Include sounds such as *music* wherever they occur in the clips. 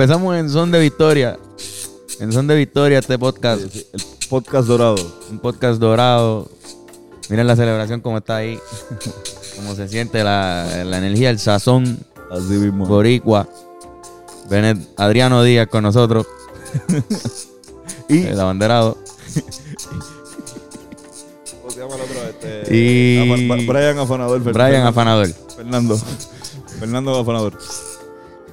Empezamos en Son de Victoria. En Son de Victoria, este podcast. Sí, sí, El podcast dorado. Un podcast dorado. Miren la celebración como está ahí. *laughs* Cómo se siente la, la energía, el sazón Así mismo. boricua. Benet Adriano Díaz con nosotros. *laughs* Y, El abanderado. ¿Cómo se llama el otro? Este, Y- Brian Afanador. Brian Fernando. Afanador. Fernando. Fernando Afanador.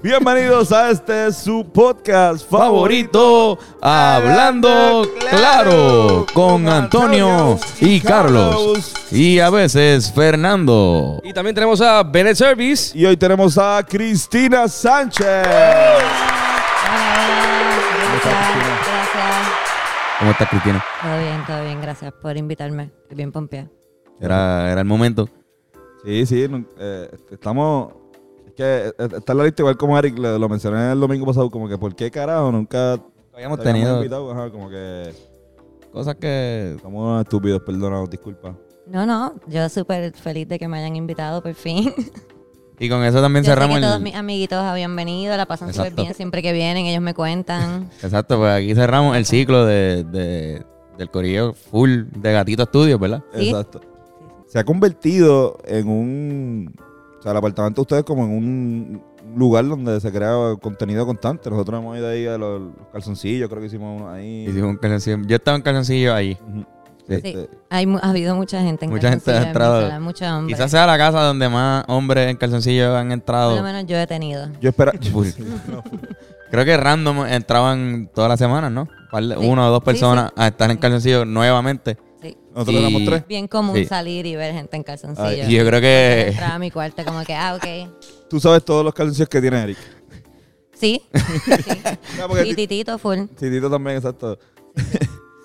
Bienvenidos a este su podcast favorito. Hablando Claro, con Antonio y Carlos. Y a veces Fernando. Y también tenemos a Bennett Service. Y hoy tenemos a Cristina Sánchez. ¿Cómo estás, Cristina? Todo bien, todo bien. Gracias por invitarme. Estoy bien pompeada. Era, era el momento. Sí, sí. eh, estamos. Que eh, está en la lista igual como Eric lo, lo mencioné el domingo pasado. Como que, ¿por qué carajo nunca Habíamos te habíamos tenido invitado? Ajá, como que cosas que. somos unos estúpidos, perdónanos, disculpa. No, no, yo súper feliz de que me hayan invitado por fin. Y con eso también Yo sé cerramos que todos el. mis amiguitos habían venido, la pasan súper Exacto. bien siempre que vienen, ellos me cuentan. *laughs* Exacto, pues aquí cerramos el ciclo de, de- del corillo full de Gatito Studios, ¿verdad? ¿Sí? Exacto. Se ha convertido en un. Sea, el apartamento de ustedes como en un lugar donde se crea contenido constante. Nosotros hemos ido ahí a los, los calzoncillos, creo que hicimos uno ahí. Hicimos un calzoncillo. Yo estaba en calzoncillo. Sí. Este, Hay, mu- ha habido mucha gente en Mucha gente ha calzoncillo en mi entrado. hombre. Quizás sea la casa donde más hombres en calzoncillo han Por entrado. lo menos yo he tenido. Yo espera. *laughs* Full. Creo que random entraban todas las semanas, ¿no? Una o dos Sí, personas a estar en calzoncillo nuevamente. Nosotros Y- éramos tres. Bien común Sí. salir y ver gente en calzoncillo. Ay, Y yo creo que Entrar a mi cuarto como que, ah, ok. Tú sabes todos los calzoncillos que tiene Eric. Sí. *laughs* sí. No, porque Y ti- Titito full. Titito también, exacto.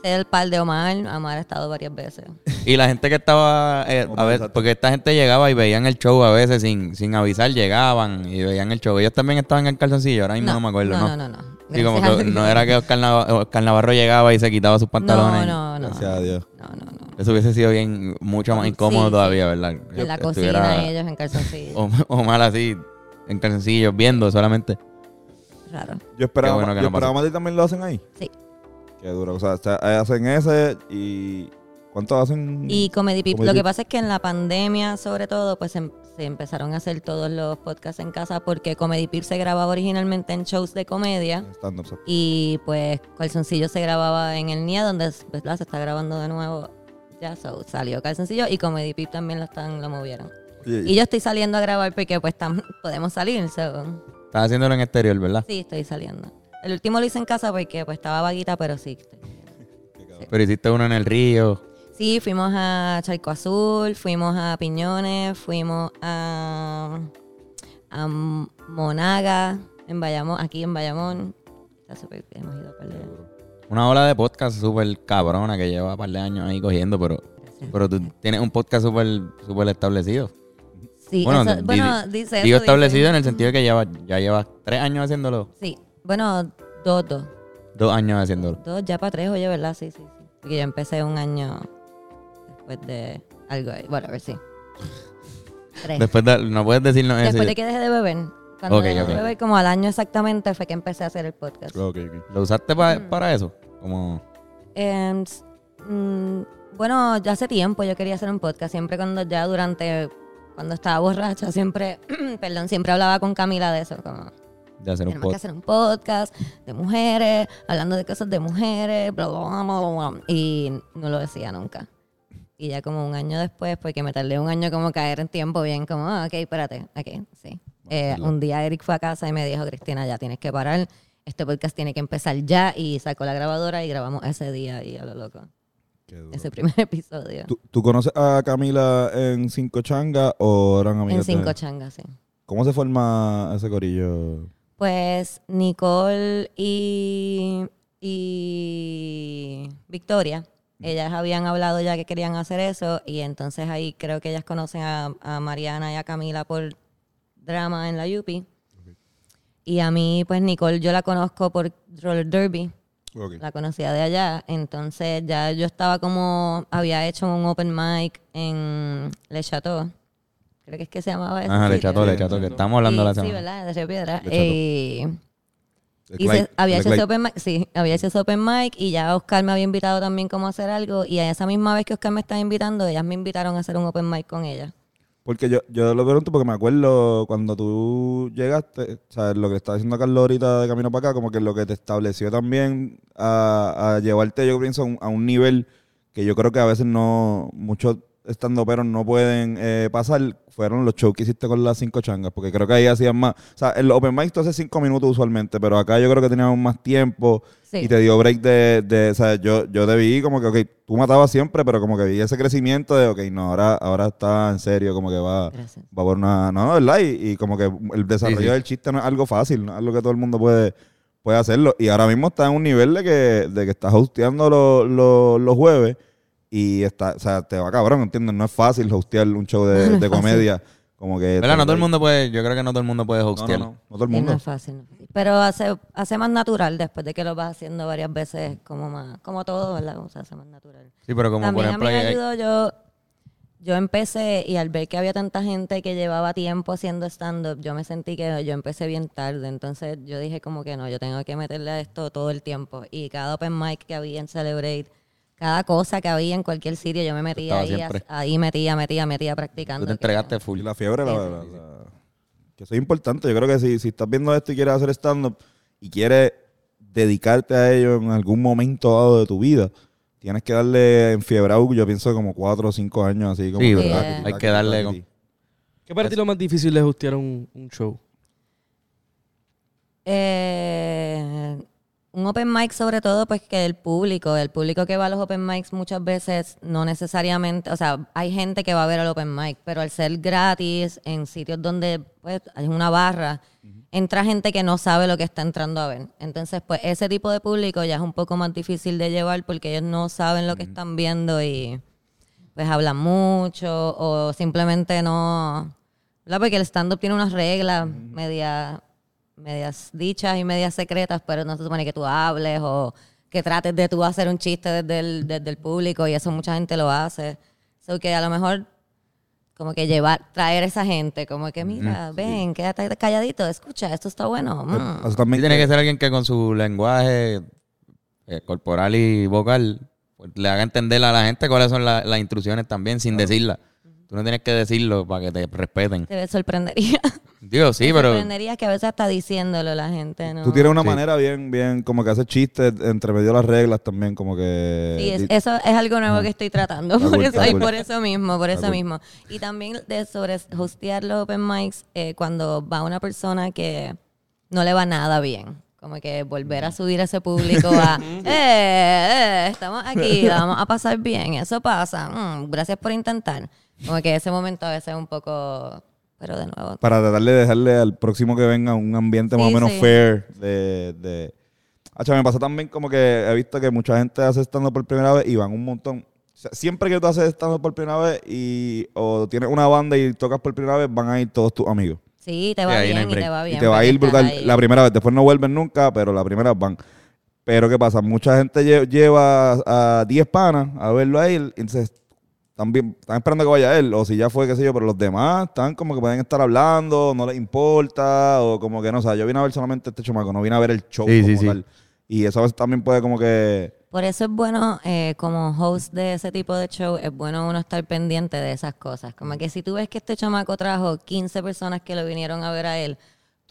Sé el par de Omar. Omar ha estado varias veces. Y la gente que estaba, eh, a ver, exacto. porque esta gente llegaba y veían el show a veces sin, sin avisar, llegaban y veían el show. Ellos también estaban en calzoncillo, ahora mismo no, me acuerdo, ¿no? No, no, no. No. Sí, como que no era que Oscar, Nav- Oscar Navarro llegaba y se quitaba sus pantalones. No, no, no. Gracias a Dios. No, no, no. Eso hubiese sido bien, mucho más incómodo Sí, todavía, ¿verdad? En la cocina ellos en calzoncillo. O, o mal así, en calzoncillo, viendo solamente. Raro. Yo esperaba, Qué bueno que yo no esperaba más y también lo hacen ahí. Sí. Qué duro. O sea, hacen ese y. ¿Cuánto hacen? Y Comedy Pip, lo que pasa es que en la pandemia, sobre todo, pues em- se empezaron a hacer todos los podcasts en casa porque Comedy Pip se grababa originalmente en shows de comedia. Y pues Calzoncillo se grababa en el NIA, donde ¿verdad? se está grabando de nuevo. Ya so, salió Calzoncillo y Comedy Pip también lo están lo movieron. Y yo estoy saliendo a grabar porque pues tam- podemos salir. so, Estás haciéndolo en exterior, ¿verdad? sí, estoy saliendo. El último lo hice en casa porque pues estaba vaguita, pero sí. *laughs* Pero hiciste uno en el río. Sí, fuimos a Charco Azul, fuimos a Piñones, fuimos a, a Monaga, en Bayamón, aquí en Bayamón. Está súper bien, hemos ido a par de- Una ola de podcast súper cabrona que lleva un par de años ahí cogiendo, pero, pero tú tienes un podcast súper súper establecido. Sí, Bueno, eso- di- bueno, di- dice Digo eso, establecido dice. en el sentido de que lleva, ya llevas tres años haciéndolo. Sí, bueno, dos, dos. Dos años haciéndolo. Dos, ya para tres, oye, ¿verdad? Sí, sí, sí. Porque yo empecé un año después de algo ahí. Bueno, a ver, sí. Tres. Después de, no puedes decirnos eso. Después de que dejé de beber. Cuando Ok, dejé ok. de beber, como al año exactamente, fue que empecé a hacer el podcast. Ok, ok. ¿Lo usaste pa- Mm. para eso? Como... Em, mm, bueno, ya hace tiempo yo quería hacer un podcast. Siempre cuando ya durante, cuando estaba borracha, siempre, *clears throat* perdón, siempre hablaba con Camila de eso. Como, de hacer un tenemos que podcast. hacer un podcast de mujeres, hablando de cosas de mujeres, bla, bla, bla, bla, bla, bla. Y no lo decía nunca. Y ya como un año después, porque me tardé un año como caer en tiempo bien, como, ah, ok, espérate, ok, sí. Eh, un día Eric fue a casa y me dijo, Cristina, ya tienes que parar, este podcast tiene que empezar ya, y sacó la grabadora y grabamos ese día y a lo loco, ese primer *laughs* episodio. ¿Tú, tú conoces a Camila en Cinco Changas o eran En amigas? de- cinco changas, sí. ¿Cómo se forma ese corillo? Pues Nicole y, y Victoria, ellas habían hablado ya que querían hacer eso y entonces ahí creo que ellas conocen a, a Mariana y a Camila por drama en la Yupi. Y a mí, pues Nicole, yo la conozco por Roller Derby, la conocía de allá. Entonces ya yo estaba como, había hecho un open mic en Le Chateau. Creo que es que se llamaba eso. Ajá, le cható, le cható, que estamos hablando Y- la Sí, semana. ¿verdad? De Río Piedra. Y, se- había hecho ese open mic, sí, había hecho ese open mic y ya Oscar me había invitado también como a hacer algo y a esa misma vez que Oscar me estaba invitando, ellas me invitaron a hacer un open mic con ella. Porque yo, yo lo pregunto porque me acuerdo cuando tú llegaste, o sea, lo que estaba diciendo Carlos ahorita de camino para acá, como que lo que te estableció también a, a llevarte, yo pienso, a un, a un nivel que yo creo que a veces no, muchos estando pero no pueden eh, pasar, fueron los shows que hiciste con las cinco changas, porque creo que ahí hacían más. O sea, los open mics tú haces cinco minutos usualmente, pero acá yo creo que teníamos más tiempo Sí. y te dio break de, de o sea, yo, yo te vi como que, ok, tú matabas siempre, pero como que vi ese crecimiento de, ok, no, ahora, ahora está en serio, como que va, Gracias. va por una, no, ¿verdad? Y, y como que el desarrollo Sí, sí. del chiste no es algo fácil, no es algo que todo el mundo puede, puede hacerlo. Y ahora mismo está en un nivel de que, de que estás hosteando los, los, los jueves y está, o sea, te va cabrón, ¿entiendes? No es fácil hostear un show de, *laughs* No de comedia. Como que ¿Verdad? No todo el mundo puede, yo creo que no todo el mundo puede No, no, hostear. no, no todo el no mundo. no es fácil. Pero hace, hace más natural después de que lo vas haciendo varias veces, como más, como todo, ¿verdad? O sea, hace más natural. Sí, pero como También por ejemplo, a mí me ayudó yo, yo empecé y al ver que había tanta gente que llevaba tiempo haciendo stand-up, yo me sentí que yo empecé bien tarde. Entonces yo dije como que no, yo tengo que meterle a esto todo el tiempo. Y cada open mic que había en Celebrate, cada cosa que había en cualquier sitio, yo me metía Estaba ahí, siempre. ahí metía, metía, metía practicando. tú te entregaste Y full. la fiebre, la, la- la- que eso es importante. Yo creo que si, si estás viendo esto y quieres hacer stand-up y quieres dedicarte a ello en algún momento dado de tu vida, tienes que darle enfiebrado, yo pienso como cuatro o cinco años así. Como Sí, que ¿verdad? Hay que darle. ¿Qué para ti lo más difícil es hostear un, un show? Eh, un open mic sobre todo, pues que el público, el público que va a los open mics muchas veces no necesariamente, o sea, hay gente que va a ver al open mic, pero al ser gratis en sitios donde pues hay una barra, entra gente que no sabe lo que está entrando a ver. Entonces, pues ese tipo de público ya es un poco más difícil de llevar porque ellos no saben lo que están viendo y pues hablan mucho o simplemente no, ¿verdad? Porque el stand-up tiene unas reglas media, medias dichas y medias secretas, pero no se supone que tú hables o que trates de tú hacer un chiste desde el, desde el público y eso mucha gente lo hace. So que a lo mejor como que llevar, traer esa gente, como que mira, ven, quédate calladito, escucha, esto está bueno. mm". Eso también tiene que ser alguien que con su lenguaje eh, corporal y vocal pues, le haga entender a la gente cuáles son la- las instrucciones también sin decirlas. Tú no tienes que decirlo para que te respeten. Te sorprendería. Digo, sí, Te pero sorprendería que a veces hasta diciéndolo la gente, ¿no? Tú tienes una Sí. manera bien, bien, como que hacer chistes entre medio de las reglas también, como que... Sí, es- eso es algo nuevo que estoy tratando. Está Por cool, eso, está y cool. por eso mismo, por eso cool. mismo. Y también de sobre hostear los open mics eh, cuando va una persona que no le va nada bien. Como que volver a subir a ese público a, *laughs* eh, eh, estamos aquí, la vamos a pasar bien, eso pasa, mm, gracias por intentar. Como que ese momento a veces es un poco, pero de nuevo. para tratar de dejarle al próximo que venga un ambiente más o menos sí. fair de, de... Hacha, me pasa también como que he visto que mucha gente hace estando por primera vez y van un montón. O sea, siempre que tú haces estando por primera vez y o tienes una banda y tocas por primera vez, van a ir todos tus amigos. Sí, te Sí, va ahí no bien y te va bien. y te va a ir brutal ahí. la primera vez. Después no vuelven nunca, pero la primera van. Pero ¿qué pasa? Mucha gente lle- lleva a 10 panas a verlo a él. También están esperando que vaya él. O si ya fue, qué sé yo, pero los demás están como que pueden estar hablando, no les importa. O como que no, o sea, yo vine a ver solamente este chamaco, no vine a ver el show Sí, como sí, sí. tal. Y eso a veces también puede como que... Por eso es bueno, eh, como host de ese tipo de show, es bueno uno estar pendiente de esas cosas. Como que si tú ves que este chamaco trajo 15 personas que lo vinieron a ver a él,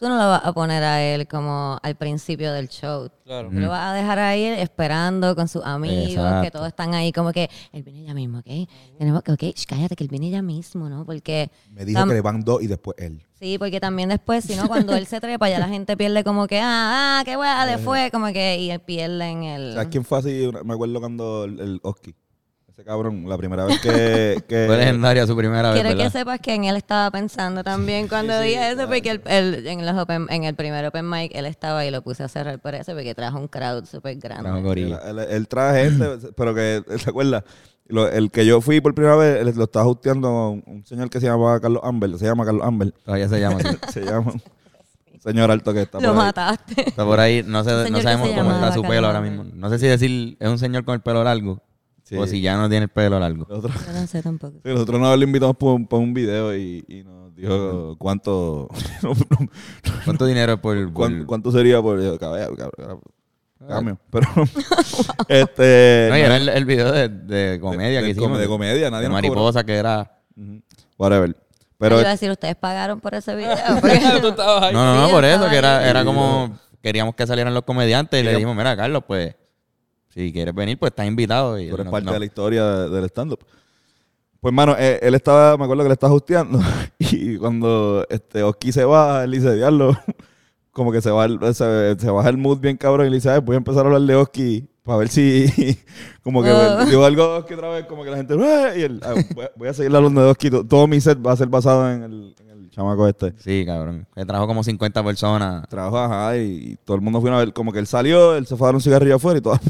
tú no lo vas a poner a él como al principio del show. Claro. Tú lo vas a dejar ahí esperando con sus amigos, Exacto. que todos están ahí como que, él viene ya mismo, ¿ok? Tenemos que, ok, sh, cállate, que él viene ya mismo, ¿no? Porque... Me dijo que le van dos y después él. Sí, porque también después, si no, cuando él se trepa, ya la gente pierde como que, ah, ah, qué weá le fue, como que, y pierden el... ¿Sabes quién fue así? Me acuerdo cuando el, el Oski. Ese cabrón, la primera vez que... *laughs* que fue legendaria su primera vez, Quiero que sepas que en él estaba pensando también cuando dije eso, porque el, el- en, los open- en el primer open mic él estaba y lo puse a cerrar por eso, porque trajo un crowd súper grande. Trajo Él, gorila. él- él trae gente, *clears throat* pero que, ¿te acuerdas? Lo- el que yo fui por primera vez, él- lo estaba hosteando un, un señor que se llama Carlos Amber, se llama Carlos Amber, Todavía se llama *laughs* se llama un señor alto que está Lo por ahí. mataste. Está por ahí, no, sé, no sabemos se cómo está llamaba su pelo ahora mismo. No sé si decir, es un señor con el pelo largo. Sí. O si ya no tiene el pelo largo. Nosotros, Yo no sé tampoco. sí, nosotros una vez lo invitamos un, pa' un video y, y nos dijo cuánto, *laughs* ¿Cuánto dinero por, por- cuánto, cuánto sería por caballo, caballo, cambio. Pero, *laughs* *laughs* este... No, y era el, el video de, de comedia de, que de hicimos. de comedia, nadie de nos cobró. mariposa que era... Whatever. Pero iba a decir, ustedes pagaron por ese video. No, no, no, por eso, que era, era como... Queríamos que salieran los comediantes y le dijimos, mira, Carlos, pues... Si quieres venir, pues estás invitado. Y tú eres no- parte no. de la historia de- del stand-up. Pues, mano, eh, él estaba, me acuerdo que le estaba hosteando *laughs* y cuando este Oski se baja, él dice, diablo, *laughs* como que se, va se, se baja el mood bien cabrón y le dice, "Ay, voy a empezar a hablar de Oski para ver si, *laughs* como que Oh. digo algo de Oski otra vez, como que la gente, "Ah", y él, "Ah, voy, a, voy a seguir hablando de Oski, To- todo mi set va a ser basado en el, en el chamaco este. Sí, cabrón. Que trajo como 50 personas. Trabajo, ajá, y, todo el mundo fue a ver, como que él salió, él se fue a dar un cigarrillo afuera y todas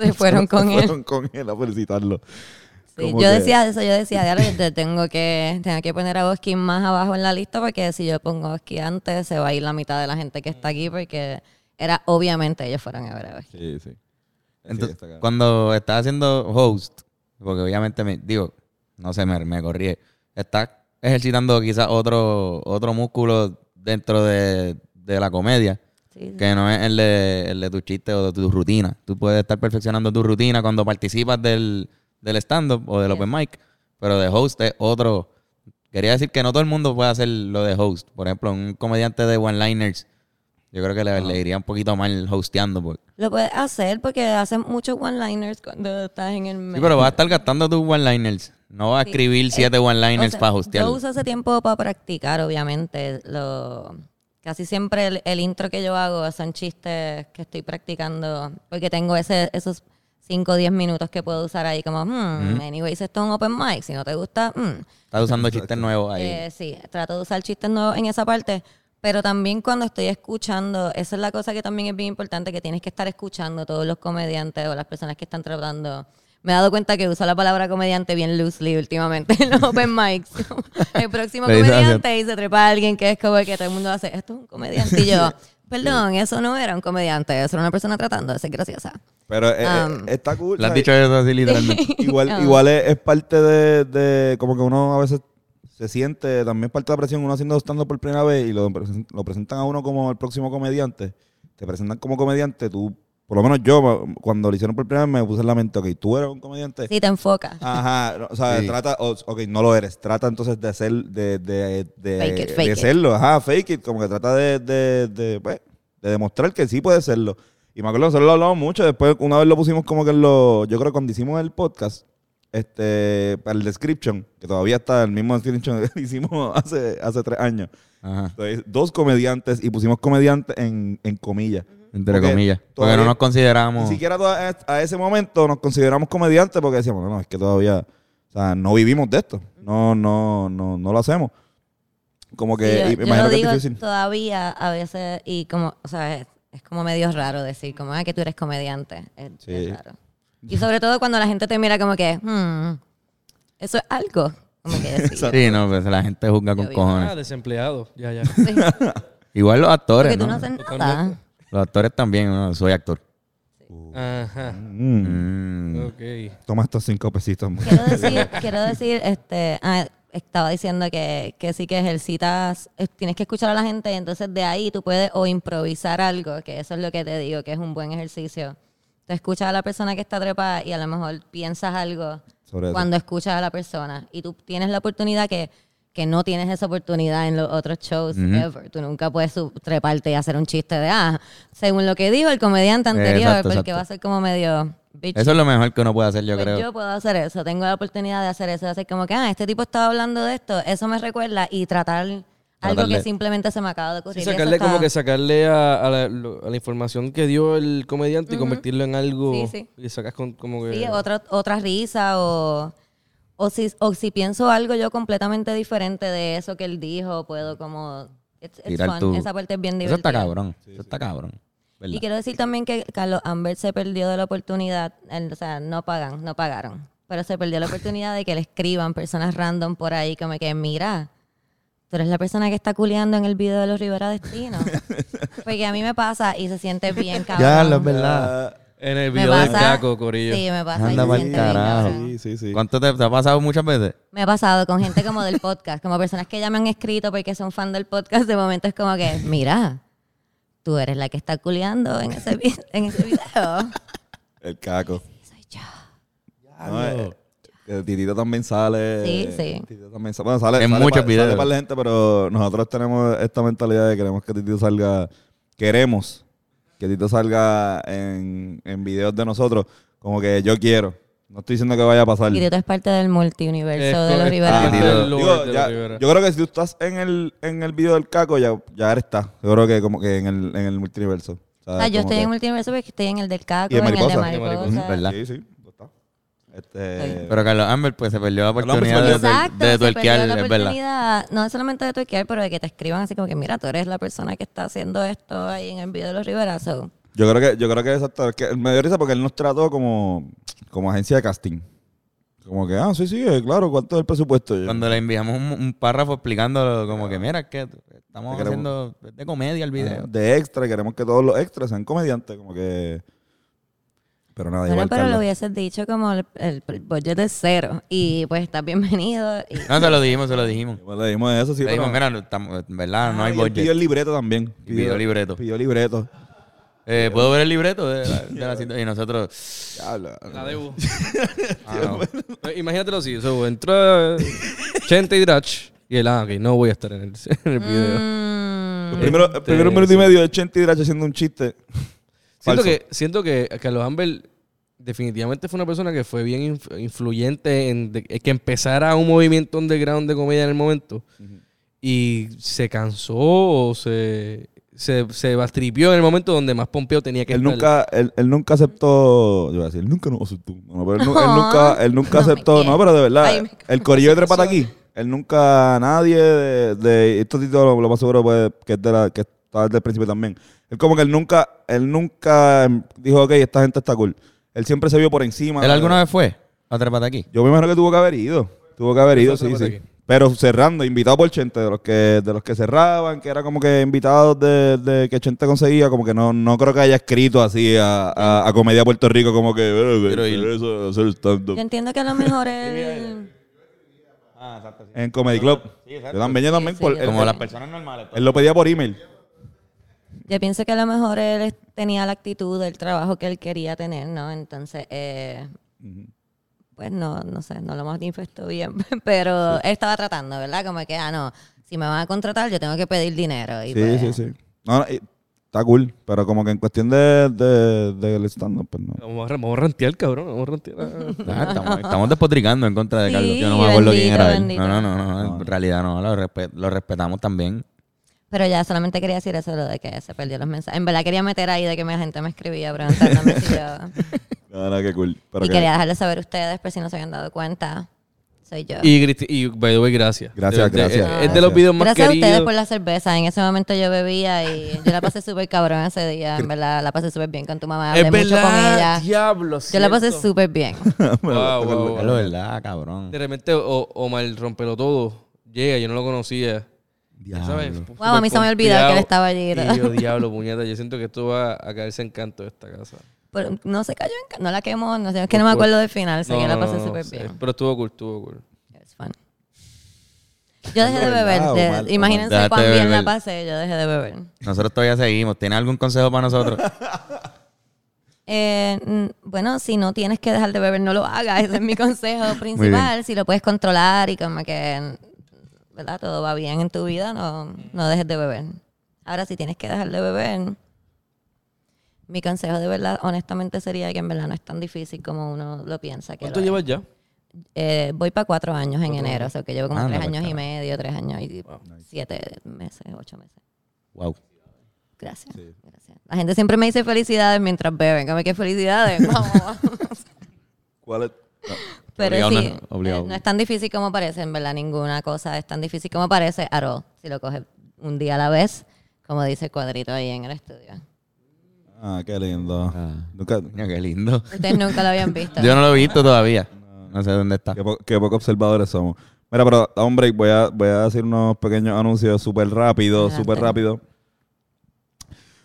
*laughs* se fueron con él. fueron *laughs* con él a felicitarlo. Sí, yo que- decía eso, yo decía, diablo, yo te tengo que, tengo que poner a Oski más abajo en la lista porque si yo pongo a Oski antes se va a ir la mitad de la gente que está aquí porque era obviamente ellos fueron a ver a Oski. Sí, sí. Entonces, Sí, está cabrón. cuando estás haciendo host, porque obviamente me digo, no sé, me, me corrí, estás ejercitando quizás otro, otro músculo dentro de, de la comedia, Sí, sí. que no es el de, el de tu chiste o de tu rutina. Tú puedes estar perfeccionando tu rutina cuando participas del, del stand-up o del Sí. open mic, pero de host es otro. Quería decir que no todo el mundo puede hacer lo de host. Por ejemplo, un comediante de one-liners, yo creo que le, le iría un poquito mal hosteando. Porque, Lo puedes hacer porque hacen muchos one-liners cuando estás en el Sí, medio. pero vas a estar gastando tus one-liners. No vas a Sí. escribir siete one-liners O sea, para hostear. Yo uso ese tiempo para practicar, obviamente. Lo, casi siempre el, el intro que yo hago son chistes que estoy practicando porque tengo ese, esos 5 o 10 minutos que puedo usar ahí como, hmm, anyways, esto es un open mic. Si no te gusta, hmm. Estás usando chistes nuevos ahí. Eh, sí, trato de usar chistes nuevos en esa parte. Pero también cuando estoy escuchando, esa es la cosa que también es bien importante, que tienes que estar escuchando todos los comediantes o las personas que están tratando. Me he dado cuenta que uso la palabra comediante bien loosely últimamente *laughs* en los open mics. El próximo comediante y se trepa a alguien que es como que todo el mundo hace, esto es un comediante. Y yo, *laughs* perdón, eso no era un comediante, eso era una persona tratando de ser graciosa. Pero eh, eh, Um, está cool. Le has dicho eso así literalmente. *laughs* Igual, Ah. igual es, es parte de, de como que uno a veces se siente, también es parte de la presión, uno haciendo stand por primera vez y lo, lo presentan a uno como el próximo comediante, te presentan como comediante, tú, por lo menos yo, cuando lo hicieron por primera vez me puse en la mente, ok, tú eres un comediante. Sí, te enfocas. Ajá, o sea, Sí. trata, o- ok, no lo eres, trata entonces de ser, de, de, de, Fake it, fake de serlo, ajá, fake it, como que trata de, de, de, pues, de demostrar que sí puede serlo. Y me acuerdo, nosotros lo hablamos mucho, después una vez lo pusimos como que en lo, yo creo que cuando hicimos el podcast, este, para el description, que todavía está el mismo description *laughs* que hicimos hace, hace tres años, Ajá. Entonces, dos comediantes y pusimos comediante en, en comillas. Entre Porque comillas. Porque todavía- no nos consideramos. Ni siquiera toda- a ese momento nos consideramos comediantes porque decíamos, no, no, es que todavía, o sea, no vivimos de esto. No, no, no, no lo hacemos. Como que, Sí, yo, imagino lo que digo es difícil. todavía a veces y como, o sea, es, es como medio raro decir como, ah, que tú eres comediante. Es, Sí. es raro. Y sobre todo cuando la gente te mira como que, hmm, eso es algo. Como que *laughs* decir. Sí, no, pues la gente juzga con vi- Ah, cojones. desempleado. Ya, ya. Sí, Igual los actores, porque tú no ¿no? haces nada. Los actores también, ¿no? soy actor. Ajá. Mm. Mm. Ok. Toma estos cinco pesitos. Quiero decir, quiero decir, este, ah, estaba diciendo que, que sí que ejercitas, tienes que escuchar a la gente entonces de ahí tú puedes o improvisar algo, que eso es lo que te digo, que es un buen ejercicio. Te escuchas a la persona que está trepada y a lo mejor piensas algo Sobre eso. cuando escuchas a la persona y tú tienes la oportunidad que, que no tienes esa oportunidad en los otros shows ever. Tú nunca puedes treparte y hacer un chiste de, ah, según lo que dijo el comediante anterior, Exacto, porque exacto. va a ser como medio... bitchy. Eso es lo mejor que uno puede hacer, yo Pues creo. yo puedo hacer eso, tengo la oportunidad de hacer eso, de hacer como que, ah, este tipo estaba hablando de esto, eso me recuerda y tratar algo que simplemente se me acaba de ocurrir. Sí, sacarle está- como que sacarle a, a la, lo- a la información que dio el comediante y convertirlo en algo Sí, sí. y sacas con, como que Sí, otra, otra risa o, o, si, o si pienso algo yo completamente diferente de eso que él dijo, puedo como... It's, it's Tirar fun. tu- Esa parte es bien Eso divertida. está cabrón. Eso está cabrón. ¿verdad? Y quiero decir también que Carlos Amber se perdió de la oportunidad, el- o sea, no pagan, no pagaron, pero se perdió la oportunidad de que le escriban personas random por ahí como que, mira, tú eres la persona que está culeando en el video de los Rivera Destino. *laughs* Porque a mí me pasa y se siente bien cabrón. Ya, lo es verdad. En el video del caco, Corillo. Sí, me pasa. Anda siente bien, carajo. Sí, sí, sí. ¿Cuánto te, te ha pasado muchas veces? Me ha pasado con gente como del podcast, como personas que ya me han escrito porque son fan del podcast, de momento es como que, mira, tú eres la que está culeando en ese, en ese video. El caco. Soy yo. No, eh, que Titito también sale. Sí, sí. Titito también sale. Bueno, sale En sale muchos pa- videos. Sale para la gente, pero nosotros tenemos esta mentalidad de que queremos que Titito salga. Queremos que Tito salga en, en videos de nosotros. Como que yo quiero. No estoy diciendo que vaya a pasar. Y tú eres parte del multiuniverso de los Es- Rivera. Ah, digo, ya- Rivera. yo creo que si tú estás en el, en el video del caco, ya, ya eres está. Yo creo que como que en el, en el multiverso. O sea, yo estoy en el multiverso porque estoy en el del caco, Y en el de mariposa. Sí, sí. Este, Pero Carlos Amber pues se perdió la oportunidad de. Exacto, de, se tuerquear, es verdad. no solamente de tuerquear, pero de que te escriban así como que, mira, tú eres la persona que está haciendo esto ahí en el video de los Rivera. So, Yo creo que, yo creo que exacto, es que me dio risa porque él nos trató como, como agencia de casting. Como que, ah, sí, sí, eh, claro, ¿cuánto es el presupuesto? Cuando le enviamos un, un párrafo explicando como que mira que estamos Que queremos- haciendo de comedia el ah, video. de extra, queremos que todos los extras sean comediantes, como que... Pero nada, bueno, igual pero lo hubieses dicho como el, el, el budget de cero. Y pues estás bienvenido. Y, No, se lo dijimos, se lo dijimos. Igual le dimos eso, sí, Le dijimos, mira, no estamos- en verdad, no Ah, hay y él budget. Pidió el libreto también. Pidió libreto. Pidió libreto. Eh, ¿Puedo ver el libreto de la, de la *laughs* situación? Y nosotros... Diablo. La debo. *laughs* ah, no. Eh, Imagínatelo así. So, entró eh, Chente y Drach. Y él, ah, ok, no voy a estar en el, *laughs* en el video. Mm, El primero, el primero minuto y medio de Chente y Drache haciendo un chiste. Siento que, siento que Carlos Amber definitivamente fue una persona que fue bien inf- influyente en de- que empezara un movimiento underground de comedia en el momento. Y se cansó o se, se, se bastripió en el momento donde más Pompeo tenía que Él estar. nunca, él, él nunca aceptó, yo iba a decir, él nunca nos aceptó. No, pero él, *laughs* nunca, él nunca no aceptó, no, pero de verdad, Ay, el corillo de Trepata aquí, él nunca, nadie de, de estos títulos, lo, lo más seguro pues, que es de la, que está desde el principio también. Él como que él nunca, él nunca dijo, ok, esta gente está cool. Él siempre se vio por encima. ¿Él alguna vez fue a Trepata aquí? Yo me imagino que tuvo que haber ido. Tuvo que haber ¿Qué ido, sí, sí. Pero cerrando, invitado por Chente, de los que, de los que cerraban, que era como que invitados de, de que Chente conseguía, como que no, no creo que haya escrito así a, a, a Comedia Puerto Rico, como que "Eh, Quiero ir". eso, hacer stand-up". yo entiendo que a lo mejor *laughs* él... Ah, exacto. en Comedy Club. yo también, yo también. Sí, por- sí, Como él- las personas normales. pues. él lo pedía por email. Yo pienso que a lo mejor él tenía la actitud del trabajo que él quería tener, ¿no? Entonces, eh, pues no, no sé, no lo manifestó bien, *laughs* pero él estaba tratando, ¿verdad? Como que, ah, no, si me van a contratar, yo tengo que pedir dinero. Y Sí, pues, sí, sí. No, no, y- está cool, pero como que en cuestión de, de, del stand-up, pues no. Vamos a, vamos a rantear, cabrón. Vamos a rantear. *laughs* Ah, estamos, *laughs* estamos despotricando en contra de Sí, Carlos. Yo no me acuerdo quién era él. No, no, no, no, En realidad no. Lo, respe- lo respetamos también. Pero ya solamente quería decir eso, lo de que se perdió los mensajes. En verdad quería meter ahí de que mi gente me escribía preguntándome si yo... *laughs* No, no, qué cool. Pero y que- quería dejarles saber ustedes, por si no se habían dado cuenta. Soy yo. Y, Cristi- y, by the way, gracias. Gracias, De- de- gracias, Es, gracias. de los videos más Gracias a ustedes por la cerveza. En ese momento yo bebía y yo la pasé súper cabrón ese día. En verdad, la pasé súper bien con tu mamá. Hablé Es mucho con verdad, ella. diablo. Yo la pasé súper bien. *laughs* Wow, wow, wow. Es verdad, cabrón. De repente, o, Omar rompelo todo. Llega, yo no lo conocía. ¿Sabes? Diablo. Wow, a mí se me olvidó que él estaba allí. Y yo, diablo, *laughs* puñeta. Yo siento que esto va a caerse en canto de esta casa. Pero no se cayó, en ca- no la quemó. No sé, es que no me acuerdo del final. Sé No, que la pasé no, súper sí, bien. Pero estuvo cool, estuvo cool. It's fun. Yo dejé de verdad, beber. de- imagínense cuán bien la pasé. Yo dejé de beber. Nosotros todavía seguimos. ¿Tiene algún consejo para nosotros? *laughs* Eh, bueno, si no tienes que dejar de beber, no lo hagas. Ese es mi consejo principal. Si lo puedes controlar y como que, ¿verdad? Todo va bien en tu vida, no, no dejes de beber. Ahora, si tienes que dejar de beber, mi consejo de verdad, honestamente, sería que en verdad no es tan difícil como uno lo piensa. Que ¿Cuánto lo llevas ya? Eh, voy para cuatro años en enero, o sea que llevo como Ah, tres no, años pues, y medio, tres años y siete meses, ocho meses. wow. Gracias, gracias. La gente siempre me dice felicidades mientras beben. Como que felicidades. *laughs* ¿Cuál es? Pero Obligado, sí, no, obligado. no es tan difícil como parece, en verdad. Ninguna cosa es tan difícil como parece. Aro, si lo coges un día a la vez, como dice el cuadrito ahí en el estudio. Ah, qué lindo. Ah. Nunca, qué lindo. Ustedes nunca lo habían visto. *laughs* Yo no lo he visto todavía. No sé dónde está. Qué, po- qué poco observadores somos. Mira, pero da un break. Voy a, voy a decir unos pequeños anuncios súper rápido, súper rápido.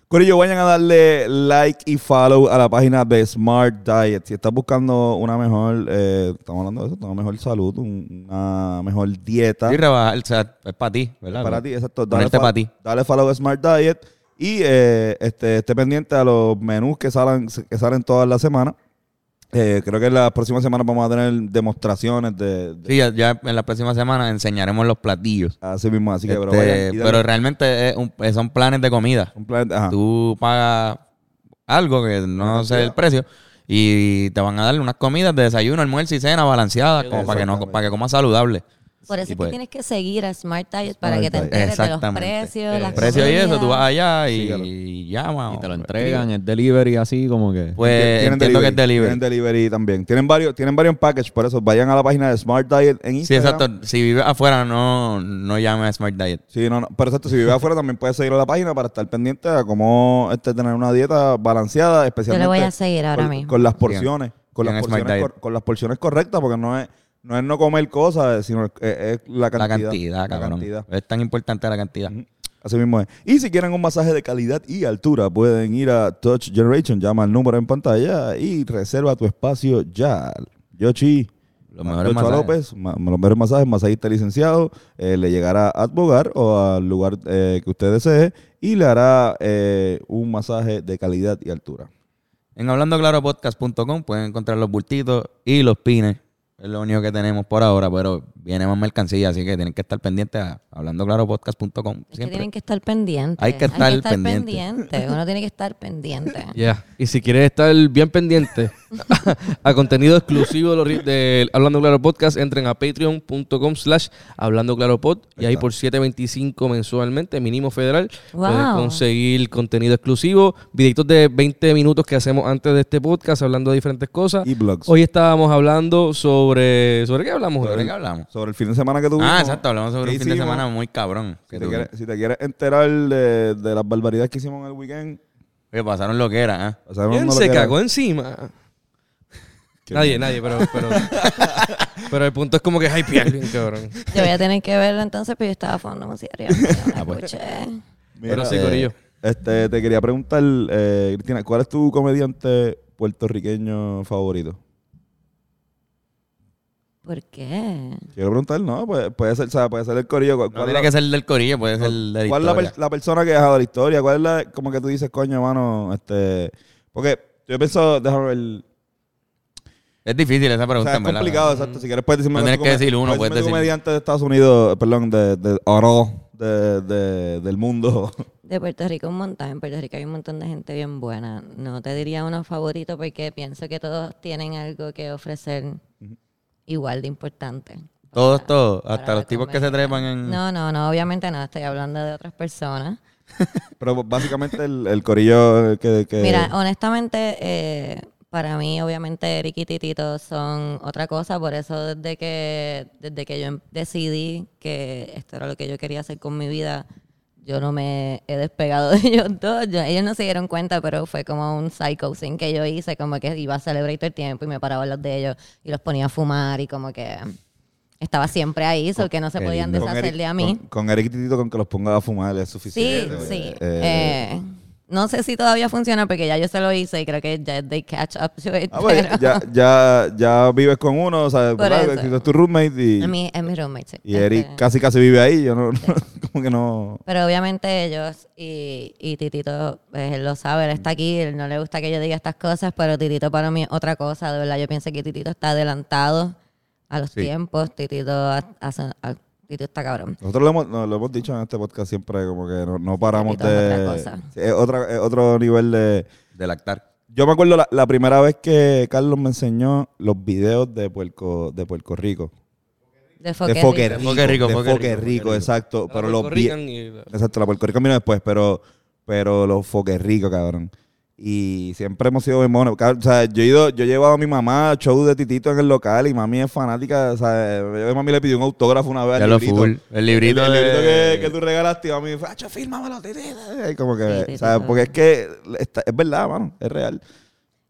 Corillo, vayan a darle like y follow a la página de Smart Diet. Si estás buscando una mejor, eh, estamos hablando de eso, una mejor salud, un- una mejor dieta. Y rebajar, o sea, es para ti, ¿verdad? Para ti, exacto. Dale, ti. dale follow a Smart Diet y eh, este, esté pendiente a los menús que salen, que salen todas las semanas. Eh, creo que en las próximas semanas vamos a tener demostraciones de, de- Sí, ya, ya en la próxima semana enseñaremos los platillos. así mismo. Así que, pero Este, pero realmente es un- son planes de comida. un plan- ajá. Tú pagas algo que no sé el precio y te van a dar unas comidas de desayuno, almuerzo y cena balanceadas como para que no para que comas saludable. Por eso es pues- que tienes que seguir a Smart Diet para Smart que te enteres de los precios, las Precio y eso, tú vas allá y, Sí, claro. y llama. Y te lo entregan, el delivery así como que... Pues entiendo que es delivery. Tienen delivery también. Tienen varios, tienen varios packages, por eso vayan a la página de Smart Diet en Sí, Instagram. exacto. Si vives afuera, no, no llames a Smart Diet. Sí, no, no. Pero exacto, si vives afuera también puedes seguir a la página para estar pendiente a cómo este, tener una dieta balanceada, especialmente voy a seguir ahora con, mismo. con las porciones, con las porciones, con las porciones correctas, porque no es no es no comer cosas, sino es, es la La cantidad. cantidad, la cabrón. cantidad. Es tan importante la cantidad. Así mismo es. Y si quieren un masaje de calidad y altura, pueden ir a Touch Generation, llama al número en pantalla y reserva tu espacio ya. Yoshi. Los mejores masajes. López, ma- los mejores masajes, masajista licenciado, eh, le llegará a Advogar o al lugar eh, que usted desee y le hará eh, un masaje de calidad y altura. En hablandoclaropodcast.com pueden encontrar los bultitos y los pines. Es lo único que tenemos por ahora, pero viene más mercancía, así que tienen que estar pendientes a hablandoclaropodcast.com. Es que Siempre. tienen que estar pendientes. Hay que estar pendiente. pendiente. Uno tiene que estar pendiente. *laughs* Ya. Y si quieres estar bien pendiente *laughs* a contenido exclusivo de, los ri- de Hablando Claro Podcast, entren a patreon.com slash Hablando Claro Pod y ahí por 7.25 mensualmente, mínimo federal, Wow. puedes conseguir contenido exclusivo, videitos de 20 minutos que hacemos antes de este podcast hablando de diferentes cosas. Y blogs. Hoy estábamos hablando sobre... ¿Sobre qué hablamos? ¿Sobre hoy? qué hablamos? Sobre el fin de semana que tuvimos. Ah, exacto, hablamos sobre ¿Qué un fin de semana muy cabrón. Si que te, quieres, si te quieres enterar de, de las barbaridades que hicimos en el weekend, Oye, pasaron lo que era, ¿eh? ¿Quién se que cagó encima? Nadie, nadie, pero, pero, *laughs* pero el punto es como que hypear bien, *laughs* cabrón. Yo voy a tener que verlo entonces, pero yo estaba fumando música. Ah, pues. escuché. Mira, Pero sí, eh, Corillo. Este, te quería preguntar, eh, Cristina, ¿cuál es tu comediante puertorriqueño favorito? ¿Por qué? Quiero preguntar, ¿no? Puede, puede ser, o sea, puede ser el corillo. ¿Cuál, No cuál tiene es que ser del corillo, puede ser de la cuál es la, historia. per- la persona que ha dejado la historia? ¿Cuál es la, como que tú dices, coño, hermano, este... Porque yo pienso, déjame ver... Es difícil esa O pregunta, sea, es verdad. complicado, exacto. Si quieres puedes decirme... No tienes que decir uno, puedes decir- comediante de Estados Unidos, perdón, de, de oro, de, de- del mundo. *laughs* De Puerto Rico un montón. En Puerto Rico hay un montón de gente bien buena. No te diría uno favorito porque pienso que todos tienen algo que ofrecer igual de importante. Todos, todos. Hasta los tipos que se trepan en... No, no, no, obviamente no. Estoy hablando de otras personas. Pero básicamente el, el corillo que... que Mira, honestamente, eh, para mí, obviamente, Eric y Titito son otra cosa. Por eso, desde que, desde que yo em- decidí que esto era lo que yo quería hacer con mi vida, yo no me he despegado *laughs* de ellos dos. Yo- ellos no se dieron cuenta, pero fue como un psycho thing que yo hice, como que iba a celebrar todo el tiempo y me paraba a los de ellos y los ponía a fumar y como que estaba siempre ahí, so que no se podían deshacer de a mí. Con, con Eric y Titito, con que los ponga a fumar es Sí, suficiente. sí. Eh, Eh, no sé si todavía funciona porque ya yo se lo hice y creo que ya they catch up to it. ah, pues, pero ya, *laughs* ya, ya vives con uno, o sea, es tu roommate y, es mi, es mi roommate, sí. y Eric Este, casi casi vive ahí. Yo no, *laughs* como que no. Pero obviamente ellos y, y Titito, pues, él lo sabe, él está aquí, él no le gusta que yo diga estas cosas, pero Titito para mí es otra cosa, de verdad. Yo pienso que Titito está adelantado a los Sí. tiempos, Titito, ha- hace- ha- Titito está cabrón. Nosotros lo hemos, no, lo hemos dicho en este podcast siempre, como que no, no paramos de. otra cosa. Sí, es, otra- es otro nivel de. De lactar. Yo me acuerdo la, la primera vez que Carlos me enseñó los videos de Puerto, de Puerto Rico. De De Foque Rico. Rico. Foque Rico, de Foque Rico, exacto. Pero los vi- y Exacto, la Puerto Rico vino después, pero, pero los Foque Rico, cabrón. Y siempre hemos sido. Cab- O sea, yo he ido, yo he llevado a mi mamá a show de Titito en el local y mami es fanática. O sea, yo a mami le pidió un autógrafo una vez Ya al lo librito. full. El librito el, el librito de- que, que tú regalaste y mami dijo, ¡Acho, fírmamelo, Titito! Y Como que, Sí, o sea, Titito. porque es que está- es verdad, mano, es real.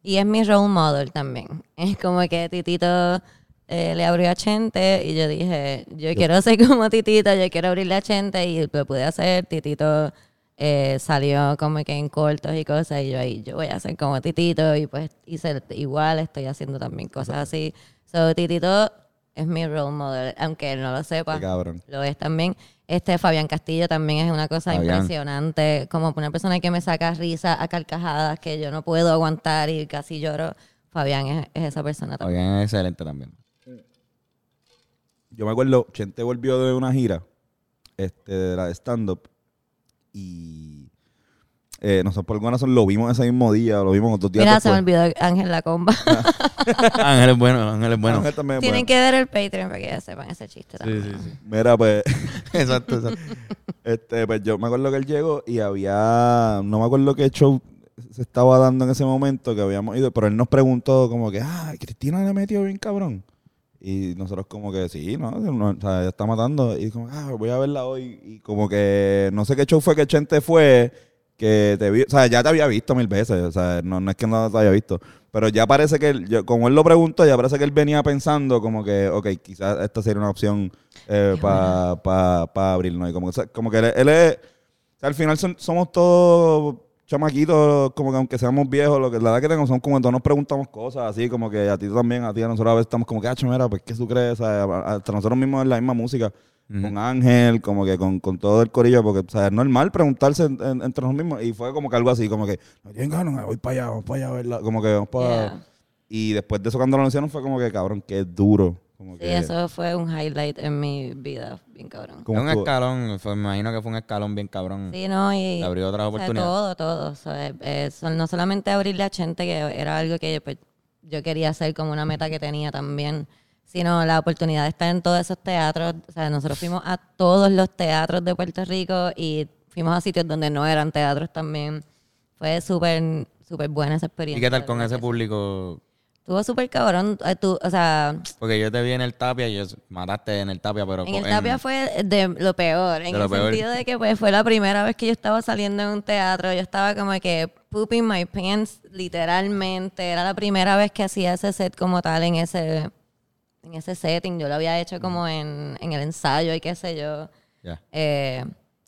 Y es mi role model también. *laughs* Es como que Titito eh, le abrió a Chente y yo dije, yo quiero ser como Titito, yo quiero abrirle a Chente y lo pude hacer. Titito eh, salió como que en cortos y cosas y yo ahí, yo voy a hacer como Titito y pues hice igual, estoy haciendo también cosas así. So, Titito es mi role model, aunque él no lo sepa. Qué cabrón. Lo es también. Este Fabián Castillo también es una cosa Fabián. impresionante, como una persona que me saca risa a carcajadas que yo no puedo aguantar y casi lloro. Fabián es, es esa persona también. Oigan, es excelente también. Yo me acuerdo, Chente volvió de una gira, este, de la de stand-up, y eh, nosotros por alguna razón lo vimos ese mismo día, lo vimos dos días Mira, se me olvidó Ángel La Comba. *laughs* Ángel es bueno, Ángel es bueno. Ángel también es Tienen bueno. que ver el Patreon para que ya sepan ese chiste Sí, también. sí, sí. Mira, pues, *laughs* exacto, exacto. este, pues yo me acuerdo que él llegó y había, no me acuerdo qué show se estaba dando en ese momento que habíamos ido, pero él nos preguntó como que, ah, Cristina le metió bien cabrón. Y nosotros como que sí, ¿no? No, O sea, ella está matando. Y como, ah, voy a verla hoy. Y como que no sé qué show fue que Chente fue, que te vi, o sea, ya te había visto mil veces. O sea, no, no es que no te haya visto. Pero ya parece que, él, yo- como él lo preguntó, ya parece que él venía pensando como que, ok, quizás esta sería una opción para pa, pa abrirnos. Y como, o sea, como que él, él es, o sea, al final son- somos todos chamaquitos, como que aunque seamos viejos, lo que la edad que tenemos son como todos nos preguntamos cosas así, como que a ti también, a ti, a nosotros a veces estamos como que, ah, mira, pues, ¿qué tú crees? O sea, hasta nosotros mismos en la misma música, con Ángel, como que con, con todo el corillo, porque, o sea, es normal preguntarse en- en- entre nosotros mismos, y fue como que algo así, como que, no tienen ganas, voy para allá, vamos para allá a verla, como que vamos para... Yeah. Y después de eso cuando lo anunciaron fue como que, cabrón, qué duro. Como Sí, que, eso fue un highlight en mi vida, bien cabrón. Es un escalón, fue- me imagino que fue un escalón bien cabrón. Sí, no, y... Te abrió otras oportunidades. todo, todo. O sea, eh, eh, no solamente abrirle a gente, que era algo que pues, yo quería hacer como una meta que tenía también, sino la oportunidad de estar en todos esos teatros. O sea, nosotros fuimos a todos los teatros de Puerto Rico y fuimos a sitios donde no eran teatros también. Fue súper, súper buena esa experiencia. ¿Y qué tal con ese sí. público? Estuvo súper cabrón. eh, tú- o sea, Porque yo te vi en el Tapia y yo mataste en el Tapia, pero En el Tapia fue de lo peor, en el peor. sentido de que pues fue la primera vez que yo estaba saliendo en un teatro, yo estaba como que pooping my pants literalmente, era la primera vez que hacía ese set como tal en ese en ese setting, yo lo había hecho como en, en el ensayo y qué sé yo. Ya. Eh,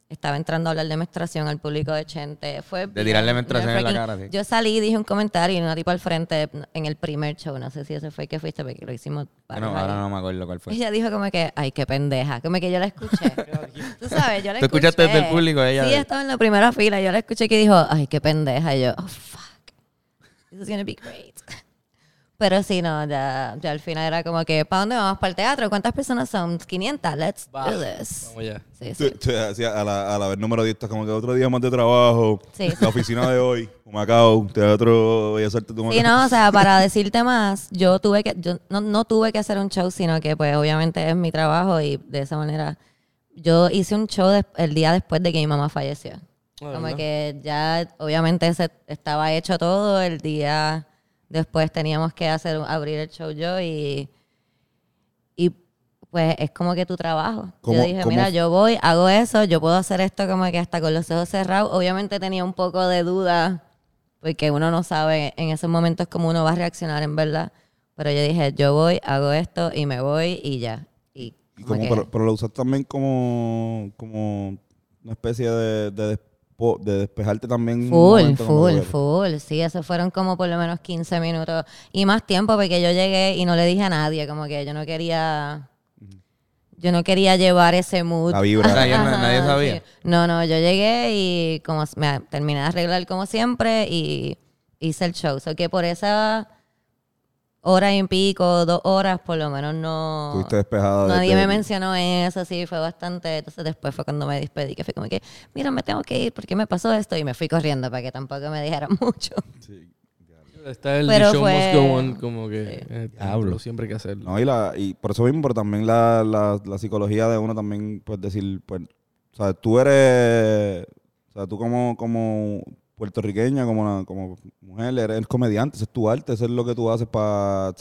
estaba entrando a hablar de menstruación al público de Chente. Fue De tirarle menstruación en la cara, sí. Yo salí y dije un comentario y una tipa al frente en el primer show, no sé si ese fue el que fuiste, porque lo hicimos Bueno, varios ahora no me acuerdo cuál fue. Ella dijo como que, ay, qué pendeja. Como que yo la escuché. *laughs* Tú sabes, yo la ¿Tú escuchaste escuché. desde el público ella Sí, de- estaba en la primera fila. Yo la escuché que dijo, ay, qué pendeja. Y yo, oh, fuck. This is gonna be great. Pero sí, no, ya, ya al final era como que, ¿para dónde vamos? ¿Para el teatro? ¿Cuántas personas son? 500. Let's Va, do this. Vamos ya. Sí, Sí, sí. sí, a la, a la vez número 10, está como que otro día más de trabajo. Sí. La oficina de hoy, Macao, teatro Bellas Artes de Sí, Humacao. no, o sea, para decirte más, yo tuve que, yo no, no tuve que hacer un show, sino que pues obviamente es mi trabajo y de esa manera yo hice un show el día después de que mi mamá falleció. Ah, Como que ya obviamente se, estaba hecho todo, el día después teníamos que hacer abrir el show yo y, y pues es como que tu trabajo. ¿Cómo- yo dije, cómo mira, yo voy, hago eso, yo puedo hacer esto como que hasta con los ojos cerrados. Obviamente tenía un poco de duda porque uno no sabe en esos momentos cómo uno va a reaccionar en verdad. Pero yo dije, yo voy, hago esto y me voy y ya. Y, Y como pero, pero lo usas también como, como una especie de, de, de despejarte también. un Full, full, full. Sí, eso fueron como por lo menos 15 minutos y más tiempo porque yo llegué y no le dije a nadie, como que yo no quería, yo no quería llevar ese mood. La vibra. O Ajá, nadie sabía. sí. No, no, yo llegué y como me terminé de arreglar como siempre y hice el show. So que por esa hora y pico, dos horas, por lo menos no... Estuviste despejada. de- Nadie de- me mencionó eso, sí, fue bastante. Entonces después fue cuando me despedí, que fue como que, mira, me tengo que ir porque me pasó esto y me fui corriendo para que tampoco me dijeran *laughs* mucho. Sí. Está el Pero show fue- must go on, como que eh, Diablo. siempre hay que hacerlo. No, y, la, y por eso mismo, pero también la, la, la psicología de uno también, pues decir, pues, o sea, tú eres, o sea, tú como, como puertorriqueña, como, una- como mujer, eres el comediante, ese es tu arte, eso es lo que tú haces para,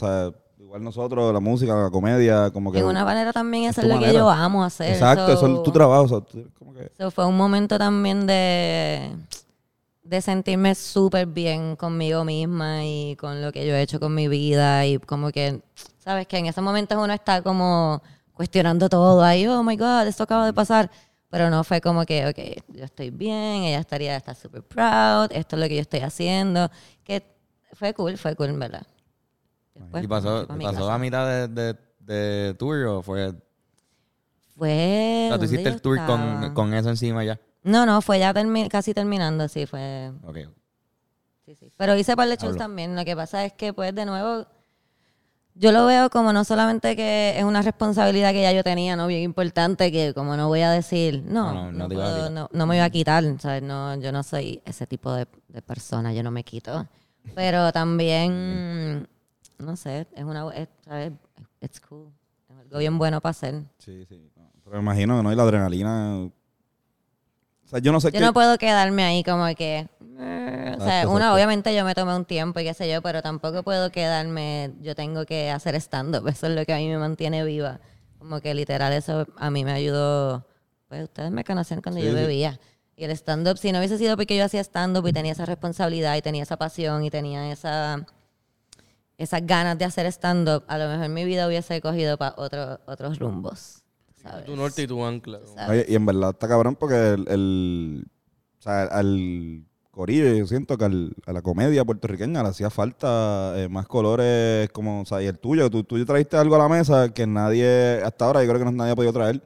igual nosotros, la música, la comedia, como que... De una manera también es eso es lo que yo amo hacer. Exacto, eso so- es tu trabajo, o sea, tú eres como que... so fue un momento también de, de sentirme súper bien conmigo misma y con lo que yo he hecho con mi vida y como que, sabes que en esos momentos uno está como cuestionando todo ahí, oh my God, esto acaba de pasar. Pero no fue como que, ok, yo estoy bien, ella estaría, está super proud, esto es lo que yo estoy haciendo. Que fue cool, fue cool, verdad. Después, ¿Y pasó, pasó casa. a mitad de, de, de tour o fue... Fue. O sea, tú ¿dónde hiciste el tour con, con eso encima ya. No, no, fue ya termi- casi terminando, sí, fue. Ok. Sí, sí. Pero hice par de shows Hablo. también. Lo que pasa es que, pues, de nuevo, yo lo veo como no solamente que es una responsabilidad que ya yo tenía, ¿no? Bien importante, que como no voy a decir, no, No, no, puedo, me iba a quitar, ¿sabes? No, yo no soy ese tipo de, de persona, yo no me quito. Pero también, no sé, es una, es, ¿sabes? It's cool. Es algo bien bueno para hacer. Sí, sí. Pero me imagino, ¿no? Y la adrenalina. O sea, yo no sé Yo qué. no puedo quedarme ahí como que... eh, o sea, exacto. obviamente yo me tomé un tiempo y qué sé yo, pero tampoco puedo quedarme, yo tengo que hacer stand-up, *laughs* eso es lo que a mí me mantiene viva. Como que literal eso a mí me ayudó, pues ustedes me conocen cuando Sí, yo bebía. Y el stand-up, si no hubiese sido porque yo hacía stand-up y tenía esa responsabilidad y tenía esa pasión y tenía esa esas ganas de hacer stand-up, a lo mejor mi vida hubiese cogido para otro, otros rumbos. ¿Sabes? Tu norte y tu ancla. y en verdad está cabrón porque el, el- o sea, al corillo, yo siento que al- a la comedia puertorriqueña le hacía falta eh, más colores como, o sea, y el tuyo, tú, tú trajiste algo a la mesa que nadie, hasta ahora yo creo que no nadie ha podido traer.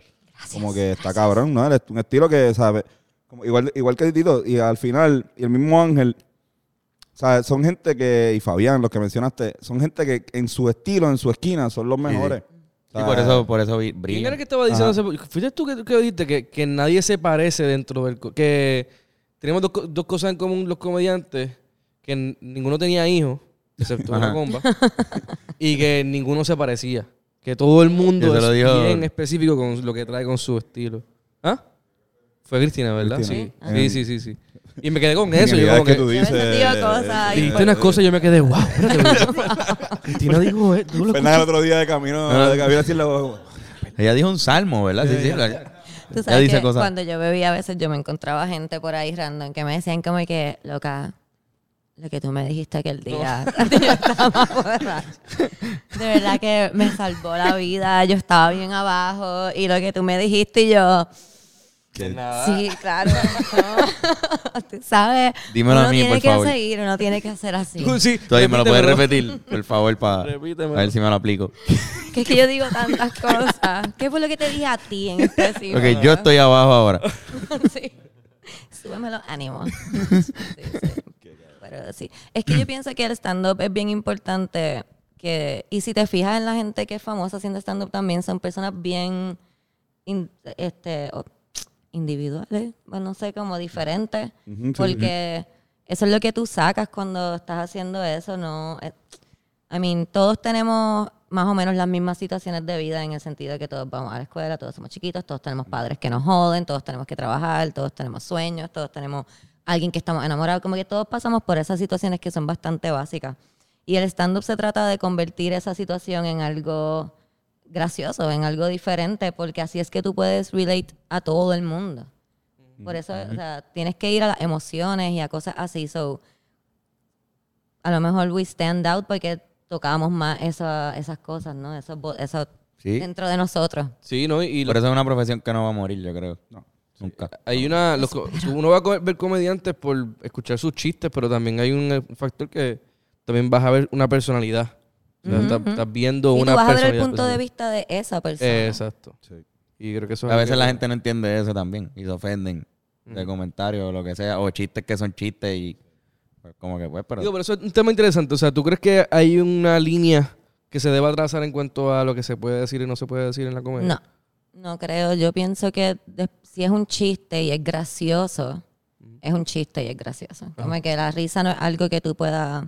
como que está cabrón, ¿no? Es un estilo que, ¿sabes? Como igual, igual que Tito, y al final, y el mismo Ángel, ¿sabes? Son gente que, y Fabián, los que mencionaste, son gente que en su estilo, en su esquina, son los mejores. Sí, sea, por eso, por eso vi- ¿Quién brillan. era que estaba diciendo hace ¿Fuiste tú que, que dijiste que, que nadie se parece dentro del... Que tenemos dos, dos cosas en común los comediantes, que ninguno tenía hijos, excepto una comba, y que ninguno se parecía. Que todo el mundo es bien específico con lo que trae con su estilo. ¿Ah? Fue Cristina, ¿verdad? Cristina. Sí. sí, sí, sí, sí. Y me quedé con *laughs* eso. Yo como que que... tú dices. Dijiste unas cosas y yo me quedé, wow, *laughs* Cristina dijo, eh, ¿tú lo el otro día de camino, de camino a decirle, Ella dijo un salmo, ¿verdad? Sí, sí. la- Tú Ella sabes dice que cosas. cuando yo bebía a veces yo me encontraba gente por ahí random que me decían como que, loca, lo que tú me dijiste aquel día, yo estaba borracha, de verdad que me salvó la vida, yo estaba bien abajo y lo que tú me dijiste y yo, sí, claro, *laughs* no. sabes, Dímelo a uno mí, tiene por que favor. seguir, uno tiene que hacer así. Tú *laughs* sí, Tú ahí me lo puedes repetir, por favor, para a ver si me lo aplico. *laughs* Que es que yo digo tantas cosas. ¿Qué fue lo que te dije a ti en específico? Ok, yo estoy abajo ahora. sí. Súbeme los ánimos. Sí, sí. Pero sí. Es que yo pienso que el stand-up es bien importante. Que, y si te fijas en la gente que es famosa haciendo stand-up también, son personas bien in- este, individuales, bueno, no sé, como diferentes. Ujú, sí, porque eso es lo que tú sacas cuando estás haciendo eso. No, eh, I mean, todos tenemos más o menos las mismas situaciones de vida en el sentido de que todos vamos a la escuela, todos somos chiquitos, todos tenemos padres que nos joden, todos tenemos que trabajar, todos tenemos sueños, todos tenemos alguien que estamos enamorados, como que todos pasamos por esas situaciones que son bastante básicas. Y el stand-up se trata de convertir esa situación en algo gracioso, en algo diferente, porque así es que tú puedes relate a todo el mundo. Por eso, o sea, tienes que ir a las emociones y a cosas así. So, a lo mejor we stand out porque tocamos más esa- esas cosas, ¿no? Eso, eso Sí. dentro de nosotros. Sí, ¿no? Y lo- Por eso es una profesión que no va a morir, yo creo. No. Nunca. hay una... los uno va a ver comediantes por escuchar sus chistes, pero también hay un eh, factor que también vas a ver una personalidad. Ujú, estás, viendo Y una tú vas a ver el punto de vista de esa persona. Eh, exacto. Sí. Y creo que eso A veces que- la gente no entiende eso también y se ofenden de comentarios o lo que sea, o chistes que son chistes y pues, como que pues, pero Digo, pero eso es un tema interesante. O sea, ¿tú crees que hay una línea que se deba trazar en cuanto a lo que se puede decir y no se puede decir en la comedia? No, no creo. Yo pienso que de- si es un chiste y es gracioso, es un chiste y es gracioso. Como que la risa no es algo que tú puedas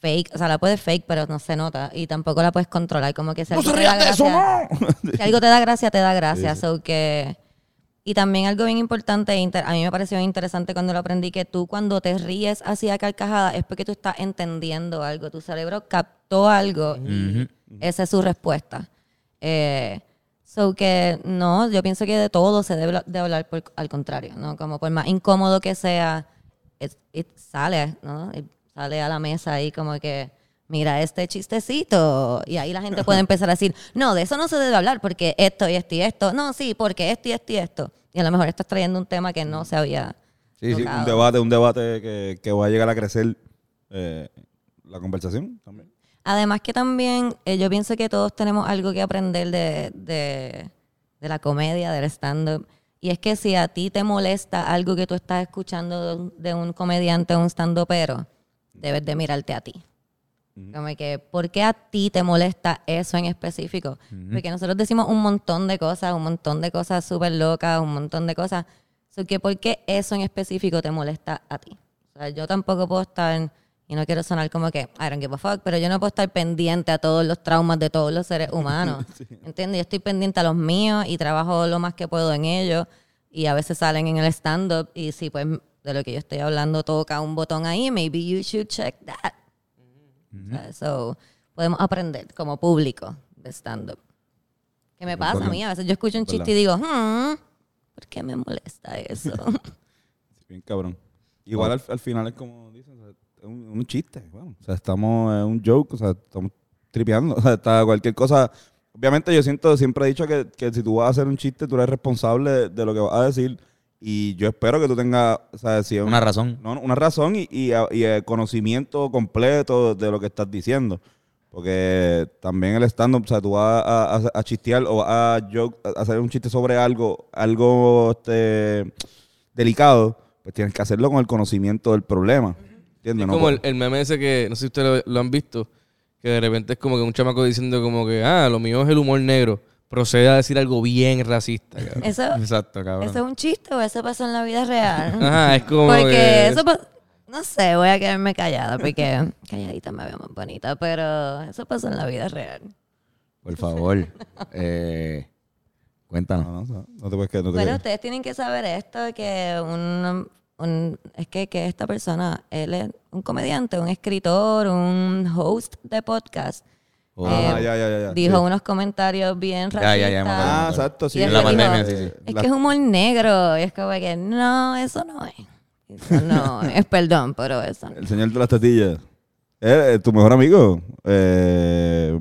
fake, o sea, la puedes fake, pero no se nota y tampoco la puedes controlar. Como que si algo te da gracia, si algo te da gracia, te da gracia. So que y también algo bien importante, inter- a mí me pareció interesante cuando lo aprendí, que tú cuando te ríes así a carcajada es porque tú estás entendiendo algo. Tu cerebro captó algo y esa es su respuesta. Eh, so que no, yo pienso que de todo se debe de hablar por- al contrario, ¿no? Como por más incómodo que sea, it- it sale, ¿no? It sale a la mesa ahí como que mira este chistecito. Y ahí la gente puede *laughs* empezar a decir, no, de eso no se debe hablar porque esto y esto y esto. No, sí, porque esto y esto y esto. Y a lo mejor estás trayendo un tema que no se había Sí, sí, un debate, un debate que, que va a llegar a crecer eh, la conversación también. Además que también eh, yo pienso que todos tenemos algo que aprender de, de, de la comedia, del stand-up. Y es que si a ti te molesta algo que tú estás escuchando de un, de un comediante o un stand-upero, debes de mirarte a ti. Como que, ¿por qué a ti te molesta eso en específico? Porque nosotros decimos un montón de cosas, un montón de cosas súper locas, un montón de cosas. So que, ¿Por qué eso en específico te molesta a ti? O sea, yo tampoco puedo estar, y no quiero sonar como que, I don't give a fuck, pero yo no puedo estar pendiente a todos los traumas de todos los seres humanos. *laughs* ¿Entiendes? Yo estoy pendiente a los míos y trabajo lo más que puedo en ellos. Y a veces salen en el stand-up y si pues de lo que yo estoy hablando toca un botón ahí, maybe you should check that. O sea, So, podemos aprender como público de stand-up. ¿Qué me pasa a mí? A veces yo escucho un ¿Verdad? chiste y digo, hmm, ¿por qué me molesta eso? *laughs* Bien cabrón. Igual al, al final es como dicen, o sea, es un, un chiste. bueno, o sea, estamos en un joke, o sea, estamos tripeando. *laughs* O sea, está cualquier cosa. Obviamente yo siento, siempre he dicho que, que si tú vas a hacer un chiste, tú eres responsable de, de lo que vas a decir. Y yo espero que tú tengas, o sea, si es un- Una razón. no, una razón y, y, y el conocimiento completo de lo que estás diciendo. Porque también el stand-up, o sea, tú vas a, a, a chistear o a, joke- a hacer un chiste sobre algo, algo este, delicado, pues tienes que hacerlo con el conocimiento del problema. ¿Entiendes? Es No como el, el meme ese que, no sé si ustedes lo, lo han visto, que de repente es como que un chamaco diciendo como que, ah, lo mío es el humor negro. Procede a decir algo bien racista. cabrón. ¿Eso, Exacto, cabrón. ¿Eso es un chiste o eso pasó en la vida real? *laughs* Ajá, es como Porque que... eso no sé, voy a quedarme callada porque *laughs* calladita me veo más bonita, pero eso pasó en la vida real. Por favor. eh, cuéntanos. No, no, no te puedes quedar. No te Bueno, quedes. ustedes tienen que saber esto, que un, un- es que, que esta persona, él es un comediante, un escritor, un host de podcast. Oh. Ah, Eh, ya, ya, ya, ya. Dijo Sí. unos comentarios bien Ya, racistas. ya, ya. Ah, exacto, sí. En la pandemia, dijo, sí, sí. Es La- que es humor negro. Y es como que, no, eso no es. Eso no *laughs* es, perdón, pero eso no. El señor de las tetillas. Eh, ¿Tu mejor amigo? Eh,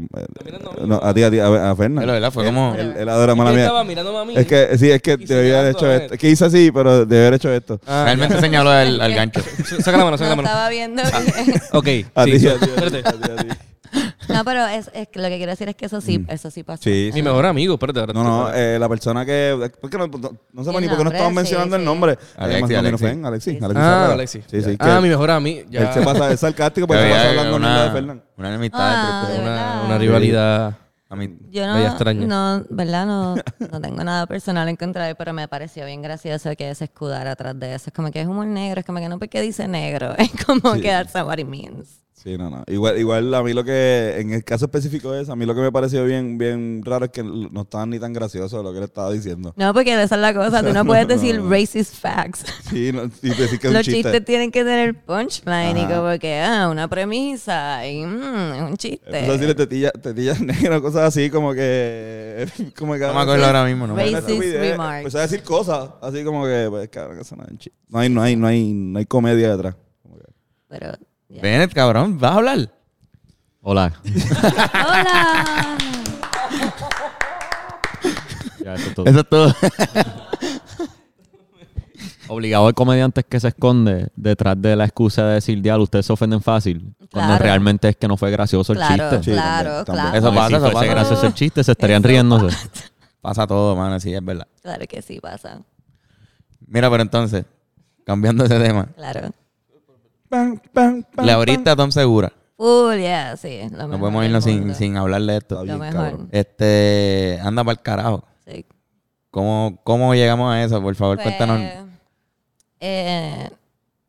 no, a ti, a ti, a, a Fernan. Verdad, fue como- Él, él adora mala que mía. estaba mirándome a mí. Es que, sí, es que Y debía haber hecho esto. Es que hice así, pero debía haber hecho esto. Ah, Realmente señaló al, al gancho. *laughs* ya. Saca la mano, saca la mano. estaba viendo. Ok, A sí, ti, a ti, a ti, *laughs* no, pero es, es que lo que quiero decir es que eso sí, eso sí pasó. Sí, Mi mejor amigo, espérate. ahora No, no, eh, la persona que. ¿Por qué no, no, no sé El ni por qué no nombre, estamos sí, mencionando el sí. nombre. Alexi, Además, no, Alexi. Alexi. Alexi, Alexi Ah, Zavala. Alexi. Sí, sí. Ah, mi mejor amigo. Ya. Él se pasa, es sarcástico porque se pasa hablando mierda de una, Fernan. una enemistad Ah, entre de ustedes. Una, verdad. una rivalidad. A mí, Yo Bella no, extraña. no, ¿verdad? No, no tengo nada personal en contra de él, pero me pareció bien gracioso que se escudara atrás de eso. Es como que es humor negro, es como que no porque dice negro, *laughs* es como Sí. que that's not what it means. Sí, no, no. Igual, igual a mí lo que, en el caso específico de eso, a mí lo que me pareció bien, bien raro es que no estaban ni tan graciosos lo que él estaba diciendo. No, porque esa es la cosa, tú no puedes *laughs* decir racist facts. Sí, no, y decir que es un Los chiste. chistes tienen que tener punchline y Ajá. como que, ah, una premisa y mm, es un chiste. A decirle tetillas tetillas *laughs* negras, cosas así como que... *laughs* Como que no me acuerdo ahora mismo. No Racist remarks. Empezó a decir cosas así como que, pues, cabrón, que eso no es un chiste. No hay, no hay, no hay, no hay comedia detrás. Pero, Bennett, cabrón, ¿vas a hablar? Hola. *laughs* ¡Hola! Ya, eso es todo. Eso es todo. *laughs* Obligado al comediante es que se esconde detrás de la excusa de decir, diablo, ustedes se ofenden fácil. Cuando realmente es que no fue gracioso el Claro, chiste. Sí, claro, también, también. claro. Eso pasa, si eso fuese pasa. gracioso el chiste, se estarían Eso riéndose. Pasa todo, mano, sí, es verdad. Claro que sí pasa. Mira, pero entonces, cambiando ese tema. Claro. Pam, pam, pam, Le abriste a Tom Segura. Full, yeah, sí. Lo No podemos irnos sin, sin hablar de esto. Lo mejor. cabrón. Este, anda para el carajo. Sí. ¿Cómo, ¿Cómo llegamos a eso? Por favor, Pues, cuéntanos. eh,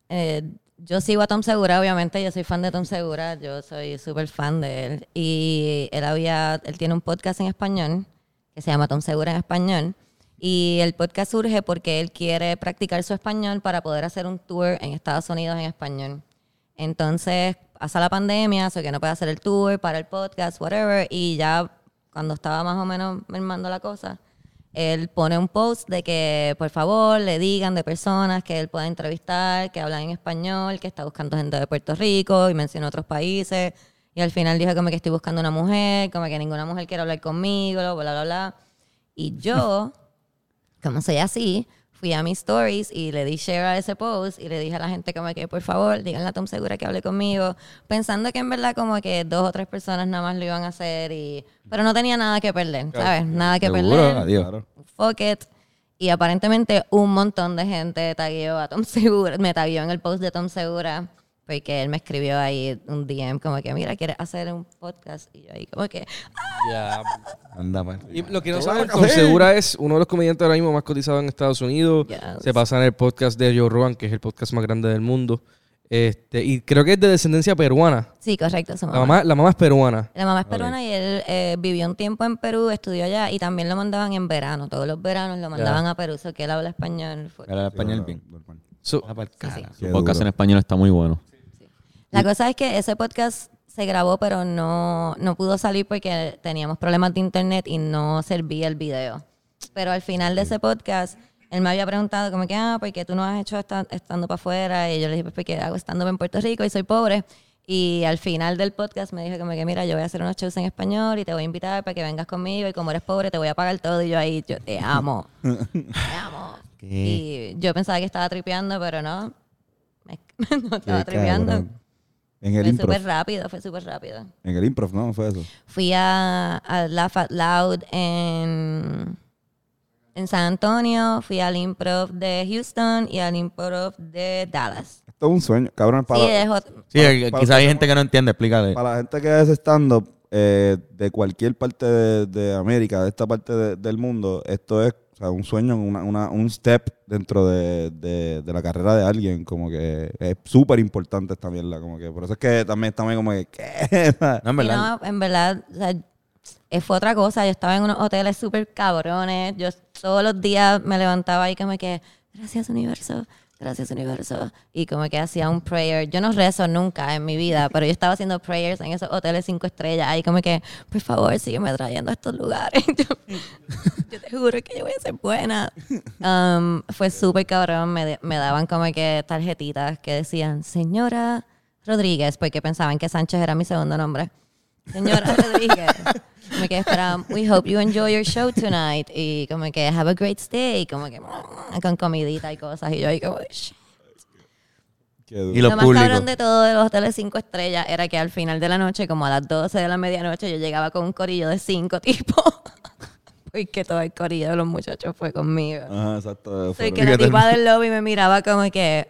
eh, yo sigo a Tom Segura, obviamente. Yo soy fan de Tom Segura. Yo soy súper fan de él. Y él había, él tiene un podcast en español que se llama Tom Segura en español. Y el podcast surge porque él quiere practicar su español para poder hacer un tour en Estados Unidos en español. Entonces pasa la pandemia, so que no puede hacer el tour para el podcast, whatever. Y ya cuando estaba más o menos mermando la cosa, él pone un post de que por favor le digan de personas que él pueda entrevistar, que hablan en español, que está buscando gente de Puerto Rico y menciona otros países. Y al final dijo como que estoy buscando una mujer, como que ninguna mujer quiere hablar conmigo, bla, bla, bla. Y yo, *laughs* como soy así, fui a mis stories y le di share a ese post y le dije a la gente como que por favor díganle a Tom Segura que hable conmigo, pensando que en verdad como que dos o tres personas nada más lo iban a hacer y pero no tenía nada que perder, ¿sabes? Nada que Seguro, perder. adiós. Claro. Fuck it. Y aparentemente un montón de gente tagueó a Tom *laughs* Segura, me tagueó en el post de Tom Segura porque él me escribió ahí un DM como que mira, ¿quieres hacer un podcast? Y yo ahí como que Ya. Anda, pues. Y lo que no saben. Tom Segura es uno de los comediantes ahora mismo más cotizados en Estados Unidos. Yes. Se pasa en el podcast de Joe Rogan, que es el podcast más grande del mundo. Este, y creo que es de descendencia peruana. sí, correcto, su La mamá. la mamá es peruana. La mamá es peruana y él eh, vivió un tiempo en Perú, estudió allá y también lo mandaban en verano. Todos los veranos lo mandaban a Perú, so que él habla español. Era español bien. So, Ah, Su podcast duro. en español está muy bueno. La cosa es que ese podcast se grabó, pero no, no pudo salir porque teníamos problemas de internet y no servía el video. Pero al final de ese podcast, él me había preguntado como que, ah, ¿por qué tú no has hecho esta- estando para afuera? Y yo le dije, pues porque hago estando en Puerto Rico y soy pobre. Y al final del podcast me dijo como que, mira, yo voy a hacer unos shows en español y te voy a invitar para que vengas conmigo y como eres pobre te voy a pagar todo. Y yo ahí, yo te amo. te *laughs* amo. ¿Qué? Y yo pensaba que estaba tripeando, pero no. Me- *laughs* no estaba tripeando. Cabrón. En el Fue improv. súper rápido, fue súper rápido. En el improv, ¿no? Fue eso. Fui a, a Laugh Out Loud en, en San Antonio, fui al improv de Houston y al improv de Dallas. Esto es un sueño. Cabrón, para, sí, es ot- Sí, Para- para- quizá hay gente que no entiende, explícale. para la gente que es stand-up eh, de cualquier parte de, de América, de esta parte de- del mundo, esto es sea, un sueño, una, una- un step dentro de, de- de la carrera de alguien. Como que es súper importante esta mierda. Como que por eso es que también estamos ahí como que, ¿qué? No, en verdad. no, en verdad, o sea, eh, fue otra cosa. Yo estaba en unos hoteles súper cabrones. Yo todos los días me levantaba y como que, gracias universo, gracias universo. Y como que hacía un prayer. Yo no rezo nunca en mi vida, pero yo estaba haciendo prayers en esos hoteles cinco estrellas. Ahí como que, por favor, sígueme trayendo a estos lugares. *laughs* yo, yo te juro que yo voy a ser buena. Um, fue súper cabrón. Me, me daban como que tarjetitas que decían, señora Rodríguez, porque pensaban que Sánchez era mi segundo nombre. Señora *laughs* Rodríguez. Como que espera, we hope you enjoy your show tonight. Y como que have a great stay. Como que con comidita y cosas. Y yo ahí como, duro. Y Lo más cabrón de todo de los hoteles cinco estrellas era que al final de la noche, como a las 12 de la medianoche, yo llegaba con un corillo de cinco tipos. *laughs* Porque todo el corillo de los muchachos fue conmigo. Ajá, exacto. Soy que la tipa del lobby me miraba como que,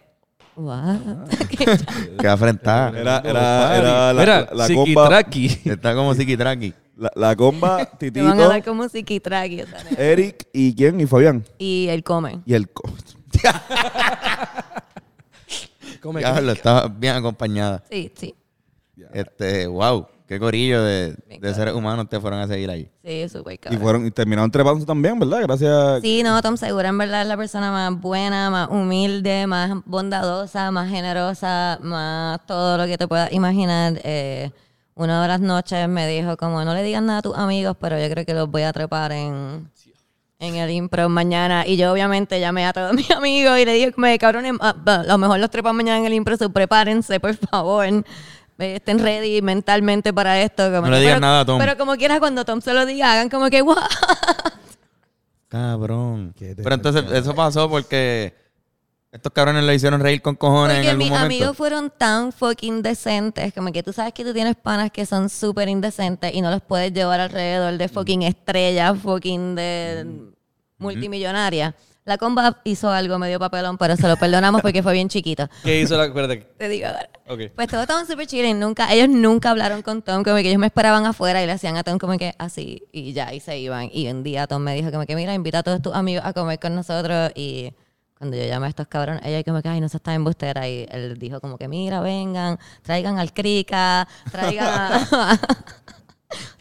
what? *laughs* *laughs* Que afrentada. Era, era, era la, Mira, la, la comba. Está como psiquitraqui. la, la comba, Te van a Titito, dar como psiquitraqui. o sea, Eric y quién, y Fabián. Y él come. Y el co- *laughs* Diablo, estaba bien acompañada. Sí, sí. Este, wow, qué corillo de, de seres humanos te fueron a seguir ahí. Sí, súper Y cabrón. fueron y terminaron trepándose también, ¿verdad? Gracias. Sí, no, Tom Segura en verdad es la persona más buena, más humilde, más bondadosa, más generosa, más todo lo que te puedas imaginar. Eh, una de las noches me dijo como, no le digas nada a tus amigos, pero yo creo que los voy a trepar en, en el impro mañana. Y yo obviamente llamé a todos *laughs* mis amigos y le dije, cabrones, ah, bah, a lo mejor los trepan mañana en el impro, so prepárense, por favor. Eh, Estén ready mentalmente para esto. como No le digas pero- nada a Tom. Pero como quieras, cuando Tom se lo diga, hagan como que, wow. Cabrón. Pero entonces eso pasó porque estos cabrones le hicieron reír con cojones en Porque algún mis momento. amigos fueron tan fucking decentes, como que tú sabes que tú tienes panas que son súper indecentes y no los puedes llevar alrededor de fucking estrellas, fucking de multimillonaria. La comba hizo algo medio papelón, pero se lo perdonamos porque fue bien chiquito. *laughs* ¿Qué hizo la Espérate. Te digo ahora. Ok. Pues todos estaban súper chilling, nunca, ellos nunca hablaron con Tom, como que ellos me esperaban afuera y le hacían a Tom como que así, y ya, y se iban. Y un día Tom me dijo como que, mira, invita a todos tus amigos a comer con nosotros, y cuando yo llamé a estos cabrones, ella como que, ay, no se está embustera, y él dijo como que, mira, vengan, traigan al Crica, traigan a, *laughs* *laughs*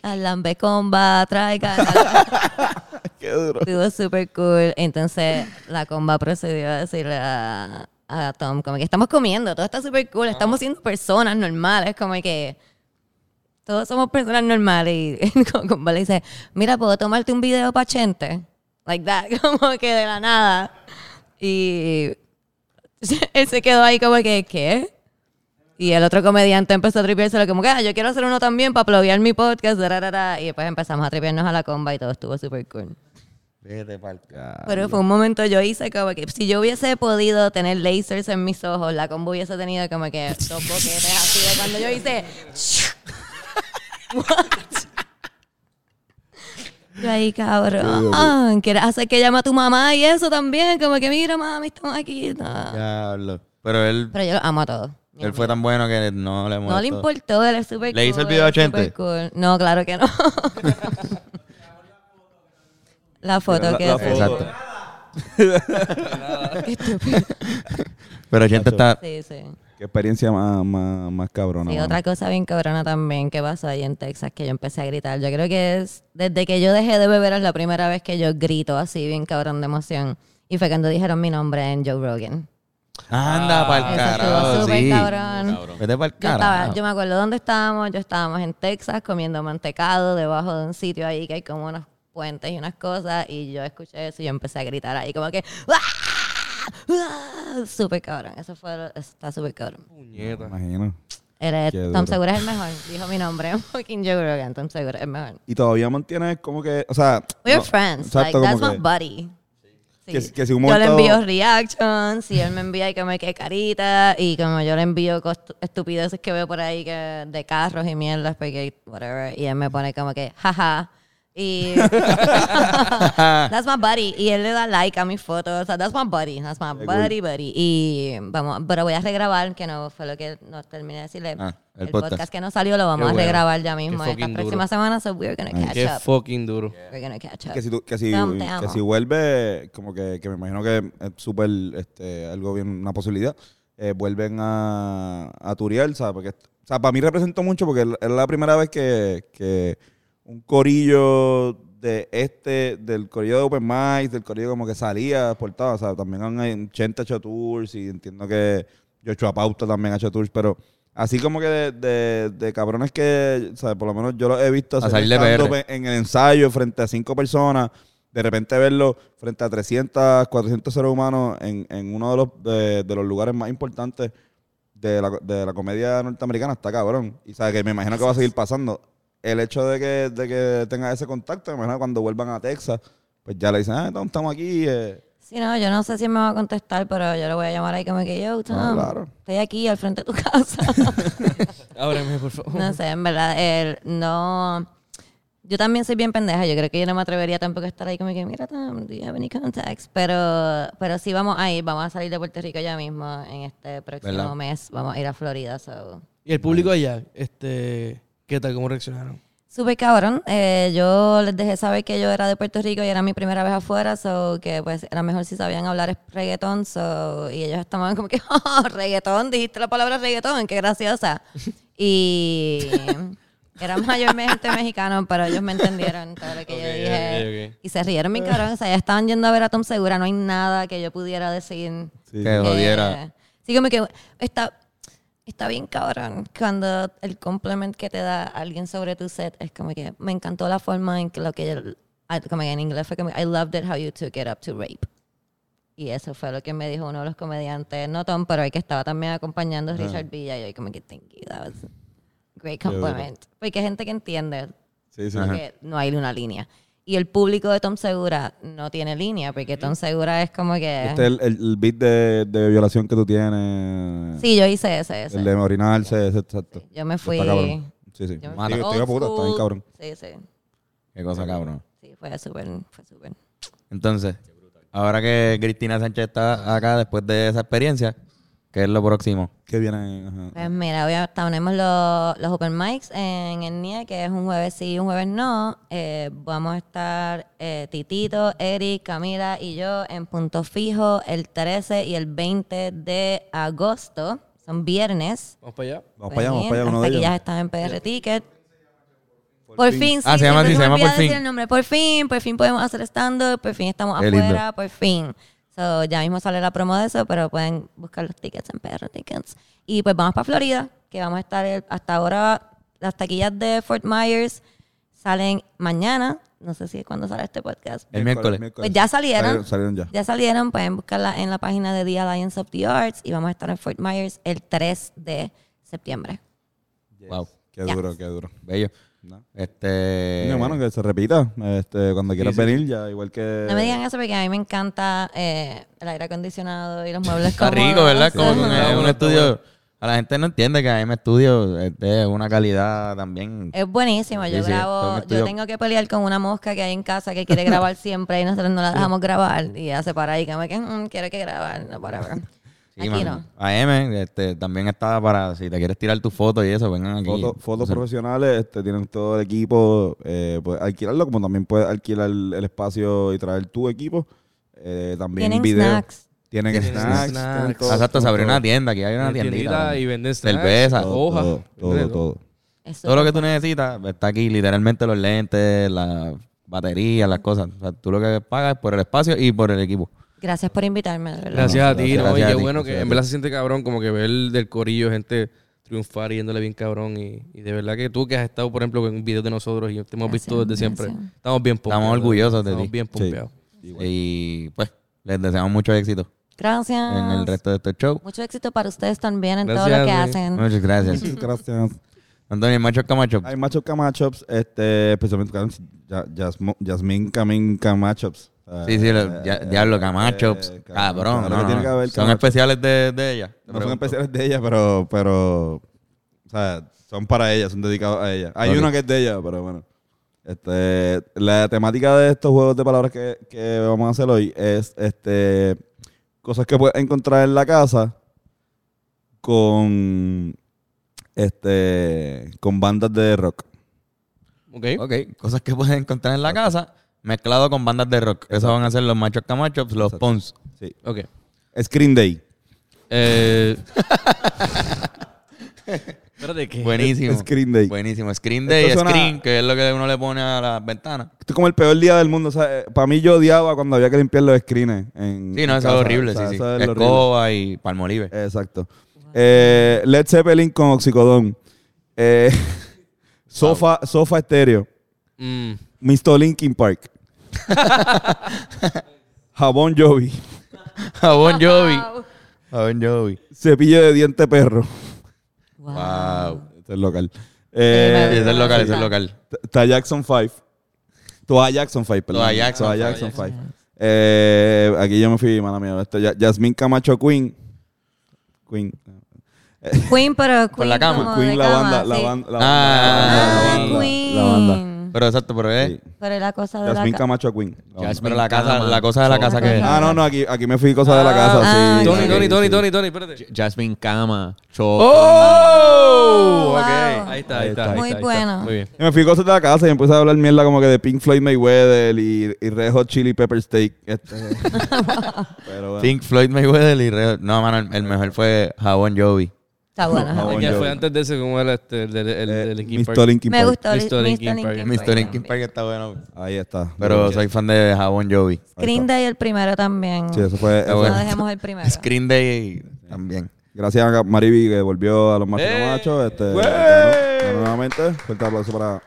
a Lambecomba, traigan... a- *laughs* Qué duro. Estuvo súper cool. Entonces la comba procedió a decirle a, a Tom como que estamos comiendo, todo está súper cool, estamos siendo personas normales, como que todos somos personas normales. Y *laughs* comba le dice, mira, ¿puedo tomarte un video para Chente? Like that, *laughs* como que de la nada. Y él se quedó ahí como que, ¿qué? Y el otro comediante empezó a tripeárselo como que, ah, yo quiero hacer uno también para ploguear mi podcast. rarara. Y después empezamos a tripearnos a la comba y todo estuvo súper cool. Vete Pero fue un momento, yo hice como que si yo hubiese podido tener lasers en mis ojos, la combo hubiese tenido como que dos boquetes así de cuando yo hice. What? *laughs* Yo ahí, cabrón. ¿Quieres hacer que llame a tu mamá y eso también? Como que mira, mami, estamos aquí. No. Diablo. Pero él, Pero yo lo amo a todos. Él fue tan bueno que no le No le molestó. importó, él es súper ¿Le hizo el cool, video a Chente? cool. No, claro que no. *laughs* la foto La- que la foto. Exacto. *laughs* Qué estúpido. Pero gente está... Sí, sí. Qué experiencia más, más, más cabrona. Sí, mano. otra cosa bien cabrona también que pasó ahí en Texas, que yo empecé a gritar. Yo creo que es desde que yo dejé de beber es la primera vez que yo grito así bien cabrón de emoción. Y fue cuando dijeron mi nombre en Joe Rogan. Anda pa'l Eso carajo, estuvo súper sí. cabrón. Vete pa'l Yo, estaba, carajo. yo me acuerdo dónde estábamos. Yo estábamos en Texas comiendo mantecado debajo de un sitio ahí que hay como unos puentes y unas cosas. Y yo escuché eso y yo empecé a gritar ahí como que... ¡Ah! ¡Ah! Súper cabrón. Eso fue... Eso está súper cabrón. Puñeta. imagino. Eres, Tom. Segura es el mejor. Dijo mi nombre. Fucking Joe Rogan. Tom Segura es el mejor. Y todavía mantienes como que, o sea... We're no, friends. exacto, like, that's como my que- buddy. Sí. Que- que si un yo le envío reactions y él me envía y que me quede carita y como yo le envío estupideces que veo por ahí que de carros y mierdas porque whatever y él me pone como que jaja y *laughs* that's my buddy y él le da like a mis fotos o sea that's my buddy that's my buddy buddy y vamos pero voy a regrabar que no fue lo que no terminé de decirle Ah, el el, podcast. podcast. que no salió lo vamos Qué a bueno. regrabar ya mismo esta fucking próxima duro. semana so we're gonna catch Qué up fucking duro. we're gonna catch up Que si, tú- que si, Tom, que si vuelve, como que, que me imagino que es súper, este, algo bien, una posibilidad, eh, vuelven a, a Turiel, ¿sabes? Porque, o sea, para mí representó mucho porque es la primera vez que, que un corillo de este, del corillo de Open Mic, del corillo como que salía portado, o sea, también han Chente ha hecho tours y entiendo que Joshua Pauta también ha hecho tours, pero así como que de, de, de cabrones que, ¿sabes? Por lo menos yo lo he visto hacer PR. en el ensayo frente a cinco personas, de repente verlo frente a 300, 400 seres humanos en, en uno de los, de, de los lugares más importantes de la, de la comedia norteamericana, está cabrón. Y sabe que me imagino que va a seguir pasando. El hecho de que, de que tenga ese contacto, imagino cuando vuelvan a Texas, pues ya le dicen, ah, Tom, estamos aquí. eh". Sí, no, yo no sé si él me va a contestar, pero yo le voy a llamar ahí como que yo, Tom, Ah, claro. estoy aquí al frente de tu *laughs* casa. *laughs* Ábreme, por favor. no sé, en verdad, él no... Yo también soy bien pendeja, yo creo que yo no me atrevería tampoco a estar ahí como que, mira, Tom, do you have any contacts? Pero, pero sí vamos a ir, vamos a salir de Puerto Rico ya mismo en este próximo ¿Verdad? mes, vamos a ir a Florida, so... Y el público allá, este, ¿qué tal? ¿Cómo reaccionaron? Súper cabrón. Eh, yo les dejé saber que yo era de Puerto Rico y era mi primera vez afuera, so que pues era mejor si sabían hablar reggaetón, so, y ellos estaban como que, *laughs* oh, reggaetón, dijiste la palabra reggaetón, qué graciosa. Y *laughs* eran mayormente mexicanos, pero ellos me entendieron todo lo que yo dije. Y se rieron bien cabrón, o sea, ya estaban yendo a ver a Tom Segura, no hay nada que yo pudiera decir. Sí, Que jodiera. Sí, como que está, está bien cabrón cuando el compliment que te da alguien sobre tu set es como que me encantó la forma en que lo que ah, como que en inglés fue como I loved it how you took it up to rape. Y eso fue lo que me dijo uno de los comediantes, no Tom, pero el que estaba también acompañando Richard Villa y yo como que thank you, that was a great compliment. Porque hay gente que entiende Sí, sí. que no hay una línea. Y el público de Tom Segura no tiene línea, porque Tom Segura es como que... Este es el, beat de, de violación que tú tienes. Sí, yo hice ese, ese. El de orinarse, ese, exacto. Yo me Está fui... cabrón. Sí, sí. yo me fui Estoy, puta, está bien cabrón. Sí, sí. Qué cosa, cabrón. Sí, fue súper, fue súper. Entonces, ahora que Cristina Sánchez está acá después de esa experiencia, ¿qué es lo próximo? ¿Qué viene? Ajá. Pues mira, hoy tenemos los, los open mics en el NIE, que es un jueves sí y un jueves no. Eh, vamos a estar eh, Titito, Eric, Camila y yo en Punto Fijo el 13 y el 20 de agosto. Son viernes. Vamos para allá. Vamos para allá, vamos para allá, uno de ellos. están en PR Ticket. Por, fin, sí. Ah, se llama así, se llama Por Fin. decir el nombre. Por fin, por fin podemos hacer stand-up, por fin estamos Qué lindo. afuera, por fin. So, ya mismo sale la promo de eso, pero pueden buscar los tickets en PR Tickets. Y pues vamos para Florida, que vamos a estar el- hasta ahora, las taquillas de Fort Myers salen mañana. No sé si es cuando sale este podcast. El miércoles. Pues ya salieron. Salieron, salieron ya. Ya salieron, pueden buscarla en la página de The Alliance of the Arts y vamos a estar en Fort Myers el 3 de septiembre. Wow. Qué Yes. duro, qué duro. Bello. No. Este. Mi hermano, que se repita. Este, cuando quieras sí. venir, ya, igual que. No me digan eso porque a mí me encanta eh, el aire acondicionado y los muebles Está cómodos. rico, ¿verdad? Como que Está es un estudio. A la gente no entiende que AM Studio es de una calidad también. Es buenísimo. Yo Sí, sí, grabo, yo tengo que pelear con una mosca que hay en casa que quiere *laughs* grabar siempre y nosotros no la dejamos grabar. Y se para ahí que "Mm, quiere que grabar. No, para ver. Sí, Aquí no. AM este, también está para, si te quieres tirar tus fotos y eso, vengan aquí. Fotos, fotos profesionales, este, tienen todo el equipo, eh, puedes alquilarlo, como también puedes alquilar el, el espacio y traer tu equipo. Eh, también Tienen video. snacks. Tienen Tienen snacks. snacks. tienen todo, Exacto, se abrió todo. una tienda, aquí hay una Tiendita tiendita. y venden snacks, Cerveza. Hojas. todo, todo, todo. Lo que tú necesitas está aquí, literalmente los lentes, la batería, las cosas. O sea, tú lo que pagas es por el espacio y por el equipo. Gracias por invitarme, de verdad. Gracias a ti, Gracias, ¿no? gracias y qué bueno que en verdad se siente cabrón como que ver del corillo gente triunfar y yéndole bien cabrón. Y, y de verdad que tú que has estado, por ejemplo, en videos de nosotros y te hemos Gracias, visto desde siempre, estamos bien pompeados. Estamos orgullosos de Estamos ti. bien pompeados. Y pues, les deseamos mucho éxito Gracias. en el resto de este show. Mucho éxito para ustedes también en todo lo que hacen. Muchas gracias. Gracias. Antonio, macho Camacho. Hay machos camachops, este, especialmente Jasmine Camin Camachops. Sí, sí, lo- Eh, ya- eh, Diablo, eh, Camacho. eh, Cabrón, claro no, que tiene no. que haber Son Camacho. especiales de, de ella. No son especiales de ella, pero, pero, o sea, son para ella, son dedicados a ella. Hay Ok. uno que es de ella, pero bueno. Este, la temática de estos juegos de palabras que, que vamos a hacer hoy es, este, cosas que puedes encontrar en la casa con, este, con bandas de rock. ¿Ok? Ok, cosas que puedes encontrar en la casa mezclado con bandas de rock. Esos van a ser los machos Camachos, los Exacto. Pons. Sí. Ok. Screen Day. Eh, *laughs* Espérate, ¿qué? Buenísimo. Screen Day. Buenísimo. Screen Day, Esto suena- Screen, que es lo que uno le pone a las ventanas. Esto es como el peor día del mundo. para mí yo odiaba cuando había que limpiar los screens. En, Sí, no, en eso es casa. horrible, O sea, sí, sí. eso es lo horrible. Escoba y palmolive. Exacto. Eh, Led Zeppelin con Oxicodón. Eh, *laughs* sofa, sofa estéreo. Mm, Mr. Linkin Park. *laughs* Jabón Jovi. Jabón Jovi. Jabón Jovi. Cepillo de diente perro. Wow. Wow. Este es local. Sí, Eh, ese es local, ese es local. Está Jackson 5. Toa Jackson 5, perdón. Toa Jackson Toa five. Jackson 5. Eh, aquí yo me fui, mala mía. Esto, Ya- Yasmín Camacho Queen. Queen. Queen, pero Queen la cama. Queen, la cama, banda, la sí. banda, la Ah, banda, la Ah, banda, Queen. la banda. Pero exacto, pero es. Sí. Pero la cosa de la Yasmín ca- Camacho Queen. La banda. Pero la casa, la cosa de la casa Ah, que. Ah, no, no, aquí, aquí me fui cosas de la casa, Ah, sí. Tony, sí, Tony, sí, Tony, sí. Tony, Tony, espérate. Jasmine Cama, Choco. ¡Oh! wow. Ok. Ahí está, Ahí ahí está. está. ahí Muy ahí está. bueno. Muy bien. Y me fui cosas de la casa y empecé a hablar mierda como que de Pink Floyd Mayweather y, y Red Hot Chili Pepper Steak. Este. *laughs* Pero bueno. Pink Floyd Mayweather y Red- No, mano, el- el mejor fue Jabón Jovi. Está bueno. Ah, ajá. bueno. ¿Qué Jovi. fue antes de ese? ¿Cómo era este? El de, el, Eh, de Linkin Mr. Park. Linkin Me Park. gustó Mr. Linkin Linkin Park. Mr. Linkin Park está bueno. Ahí está. Pero Muy soy fan de Jabón Jovi. Screen Day el primero también. Sí, eso fue. Eso- bueno. No dejemos el primero. Screen Day también. Gracias a Mariby que volvió a los machos ¡Eh! machos. Este, ganó nuevamente. Fuerte aplauso para,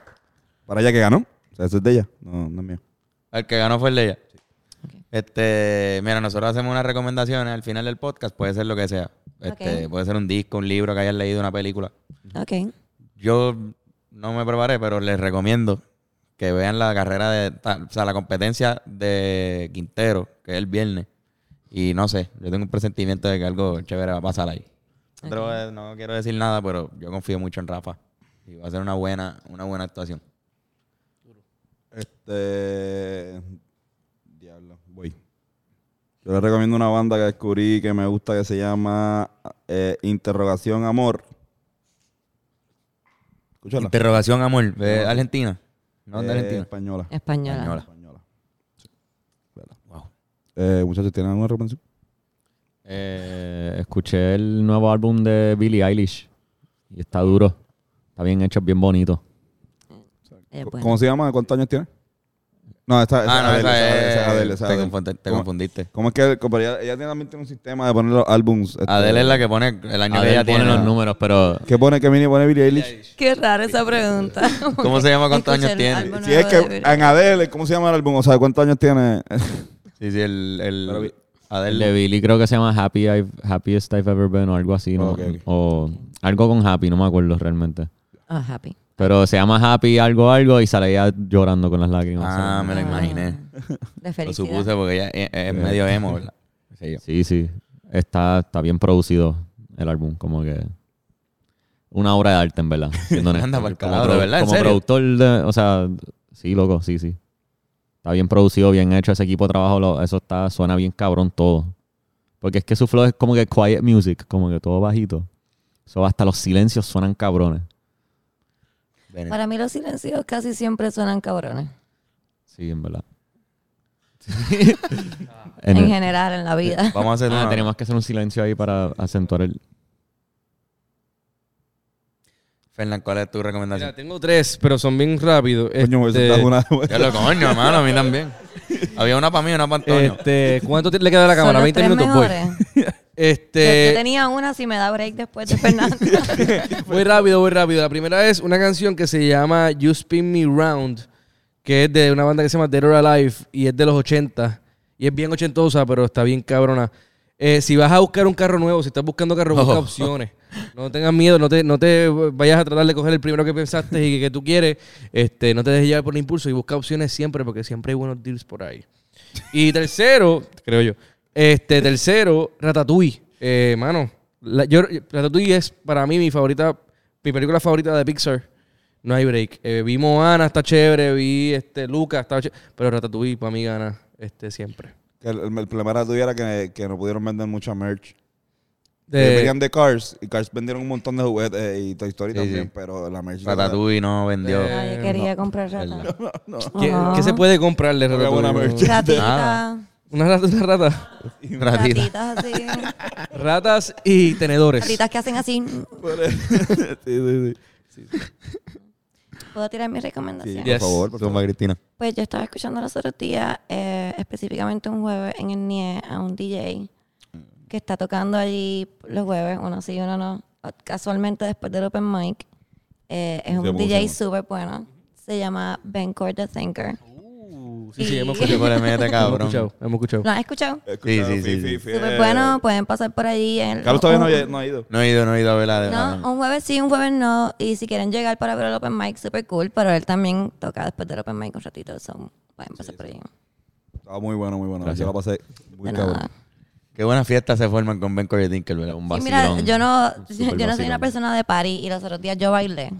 para ella que ganó. O sea, eso es de ella. No, no es mío. El que ganó fue el de ella. Este, mira, nosotros hacemos unas recomendaciones al final del podcast, puede ser lo que sea. Este, Ok. Puede ser un disco, un libro que hayas leído, una película. Ok. Yo no me preparé, pero les recomiendo que vean la carrera de, o sea, la competencia de Quintero, que es el viernes. Y no sé, yo tengo un presentimiento de que algo chévere va a pasar ahí. Voy a- no quiero decir nada, pero yo confío mucho en Rafa. Y va a ser una buena, una buena actuación. Este. Yo les recomiendo una banda que descubrí que me gusta que se llama eh, Interrogación Amor. Escúchala. Interrogación, amor. ¿De Argentina? ¿No de Eh, Argentina? Española. Española. Española. Española. Sí. Wow. Eh, muchachos, ¿tienen alguna recomendación? Eh, escuché el nuevo álbum de Billie Eilish y está duro. Está bien hecho, bien bonito. Eh, bueno. ¿Cómo se llama? ¿Cuántos años tiene? No, esta, esa Ah, no, Adele, esa esa es. Adele, esa te, Adele. confundi- te ¿Cómo- confundiste. ¿Cómo es que como ella, ella también tiene un sistema de poner los álbums? este, Adele es la que pone el año que Adele ella pone tiene. los números, pero ¿Qué pone que Mini pone Billie Eilish? Qué rara esa pregunta. *laughs* ¿Cómo se llama? ¿Cuántos años tiene? Si es que Billie en Adele, ¿cómo se llama el álbum? O sea, ¿cuántos años tiene? *laughs* Sí, sí, el. el Pero vi- El de Adele. Billy creo que se llama Happy I've, Happiest I've Ever Been o algo así, ¿no? O algo con Happy, no me acuerdo realmente. Ah, happy. Pero se llama Happy algo algo y sale ella llorando con las lágrimas. Ah, ¿sabes? me lo imaginé. De Lo felicidad. supuse porque ella es, es medio emo, ¿verdad? Sí, sí. Está, está bien producido el álbum, como que una obra de arte, en verdad. siendo honesto. Anda como carajo, ¿de verdad? ¿En como serio? productor, de, o sea, sí, loco, sí, sí. Está bien producido, bien hecho ese equipo de trabajo, lo- eso está, suena bien cabrón todo. Porque es que su flow es como que quiet music, como que todo bajito. Eso hasta los silencios suenan cabrones. Ven. Para mí los silencios casi siempre suenan cabrones. Sí, en verdad. *laughs* En, En el- general, en la vida. Vamos a hacer Ah, una... tenemos que hacer un silencio ahí para acentuar el... Fernán, ¿cuál es tu recomendación? Mira, tengo tres, pero son bien rápidos. Coño, me Este, soltas una. *laughs* Ya lo coño, hermano, a mí también. Había una para mí y una para Antonio. este, ¿Cuánto te- le queda a la cámara? los 20 tres minutos, voy. *laughs* mejores. Yo, yo Este, tenía una si me da break después de *laughs* Fernando. *laughs* Muy rápido, muy rápido. La primera es una canción que se llama You Spin Me Round, que es de una banda que se llama Dead or Alive y es de los 80. Y es bien ochentosa, pero está bien cabrona. Eh, si vas a buscar un carro nuevo, si estás buscando carro, busca Oh. opciones. No tengas miedo, no te, no te vayas a tratar de coger el primero que pensaste y que, tú quieres. Este, no te dejes llevar por el impulso y busca opciones siempre, porque siempre hay buenos deals por ahí. Y tercero, creo yo. Este, tercero, Ratatouille. Eh, mano, la- yo, Ratatouille es para mí mi favorita, mi película favorita de Pixar. No hay break. Eh, vi Moana, está chévere. Vi este, Luca, está chévere. Pero Ratatouille para mí gana este, siempre. Que el, el problema era tuyo era que, que no pudieron vender mucha merch. De- Eh, venían de Cars y Cars vendieron un montón de juguetes eh, y Toy Story Sí, también, sí. pero la merch. Ratatouille no vendió. Eh, Nadie quería comprar rata. *laughs* ¿Qué, Ajá. qué se puede comprarle No había buena Ratatouille? merch. Ratita, Nada. Una rata, una rata. Ratita. ratitas así. *laughs* Ratas y tenedores. Ratitas que hacen así. *laughs* sí, sí, sí. ¿Puedo tirar mi Sí, recomendación? Yes. por favor, por favor. Cristina. Pues yo estaba escuchando los otros días, eh, específicamente un jueves en el NIE, a un DJ que está tocando allí los jueves, uno sí y uno no, casualmente después del open mic. Eh, es un ¿Cómo se DJ súper bueno. Se llama Ben Cord the Thinker. Sí, sí, hemos escuchado. Le mete, Hemos cabrón. escuchado. Hemos escuchado. ¿Lo has escuchado? He escuchado, Sí, sí, sí, Súper eh. bueno, pueden pasar por allí. En Carlos todavía no, ha- no ha ido. No he ido, no he ido a ver la de... No, un jueves sí, un jueves no. Y si quieren llegar para ver el open mic, súper cool. Pero él también toca después del open mic un ratito. So, pueden pasar por allí. Estaba muy bueno, muy bueno. Gracias. Yo la pasé muy cabrón. Qué buenas fiestas se forman con Ben Corey Tinker, ¿verdad? Un vacilón. mira, yo no, *laughs* yo no soy una persona de party y los otros días yo bailé.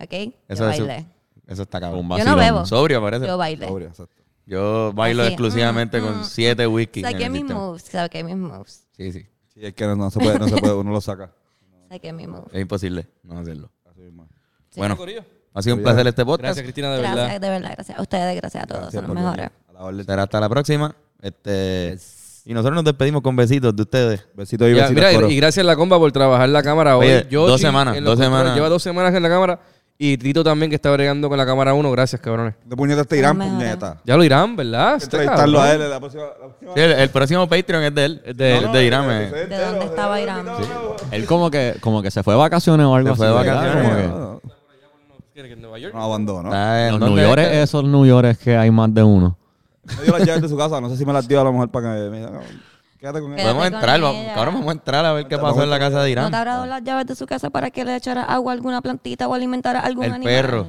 ¿Ok? Eso yo es- bailé. Eso está cabrón. Un Yo no bebo. Sobrio parece. Yo bailé. Sobria, exacto. Yo bailo Así, exclusivamente mm, con mm. siete whisky. en Saqué mis sistema. moves, saqué mis moves. Sí, sí. Sí, es que no, no se puede, no se puede, uno lo saca. Saqué mis moves. Es imposible no hacerlo. Así mismo. Bueno, ha sido un placer este podcast. Gracias, Cristina, de Gracias, verdad. de verdad, gracias a ustedes, gracias a todos, Gracias son los mejores. Será hasta la próxima. Este, y nosotros nos despedimos con besitos de ustedes. Besitos y Ya, besitos. mira, y- gracias a la comba por trabajar la cámara hoy. Oye, Yoshi dos semanas, dos semanas. Lleva dos semanas en la cámara. Y Tito también, que está bregando con la cámara 1. Gracias, cabrones. De puñetas te irán, mejores. puñeta. Ya lo irán, ¿verdad? Está Entrevistarlo a él la próxima. La próxima Sí, el, el próximo Patreon es de él. Es de él. Es de Irán. eh. ¿De dónde estaba Irán? Él como que, como que se fue de vacaciones o algo Se fue de ¿verdad? vacaciones. Como que- No, ¿Quiere que en Nueva York? no abandonó. Está en- Los ¿dónde New York, es? esos New York que hay más de uno. Me dio las llaves de su casa. No sé si me las dio a lo mejor para que me diga, "No, Quédate con él. Quédate Podemos con entrar, vamos, ella. cabrón, vamos a entrar a ver qué Vamos pasó en la casa de ¿No Irán. te habrá dado las llaves de su casa para que le echara agua a alguna plantita o alimentara a algún El animal? perro.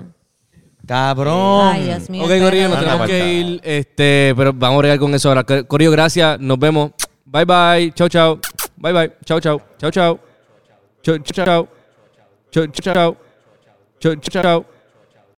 Cabrón. Ay, Dios mío. Ok, el Corillo, nos perro. tenemos que ir. Este, pero vamos a bregar con eso ahora. Corillo, gracias. Nos vemos. Bye, bye. Chau, chau. Bye, bye. Chau, chau. Chau, chau. Chau, chau, chau. Chau, chau, chau. Chau, chau, chau.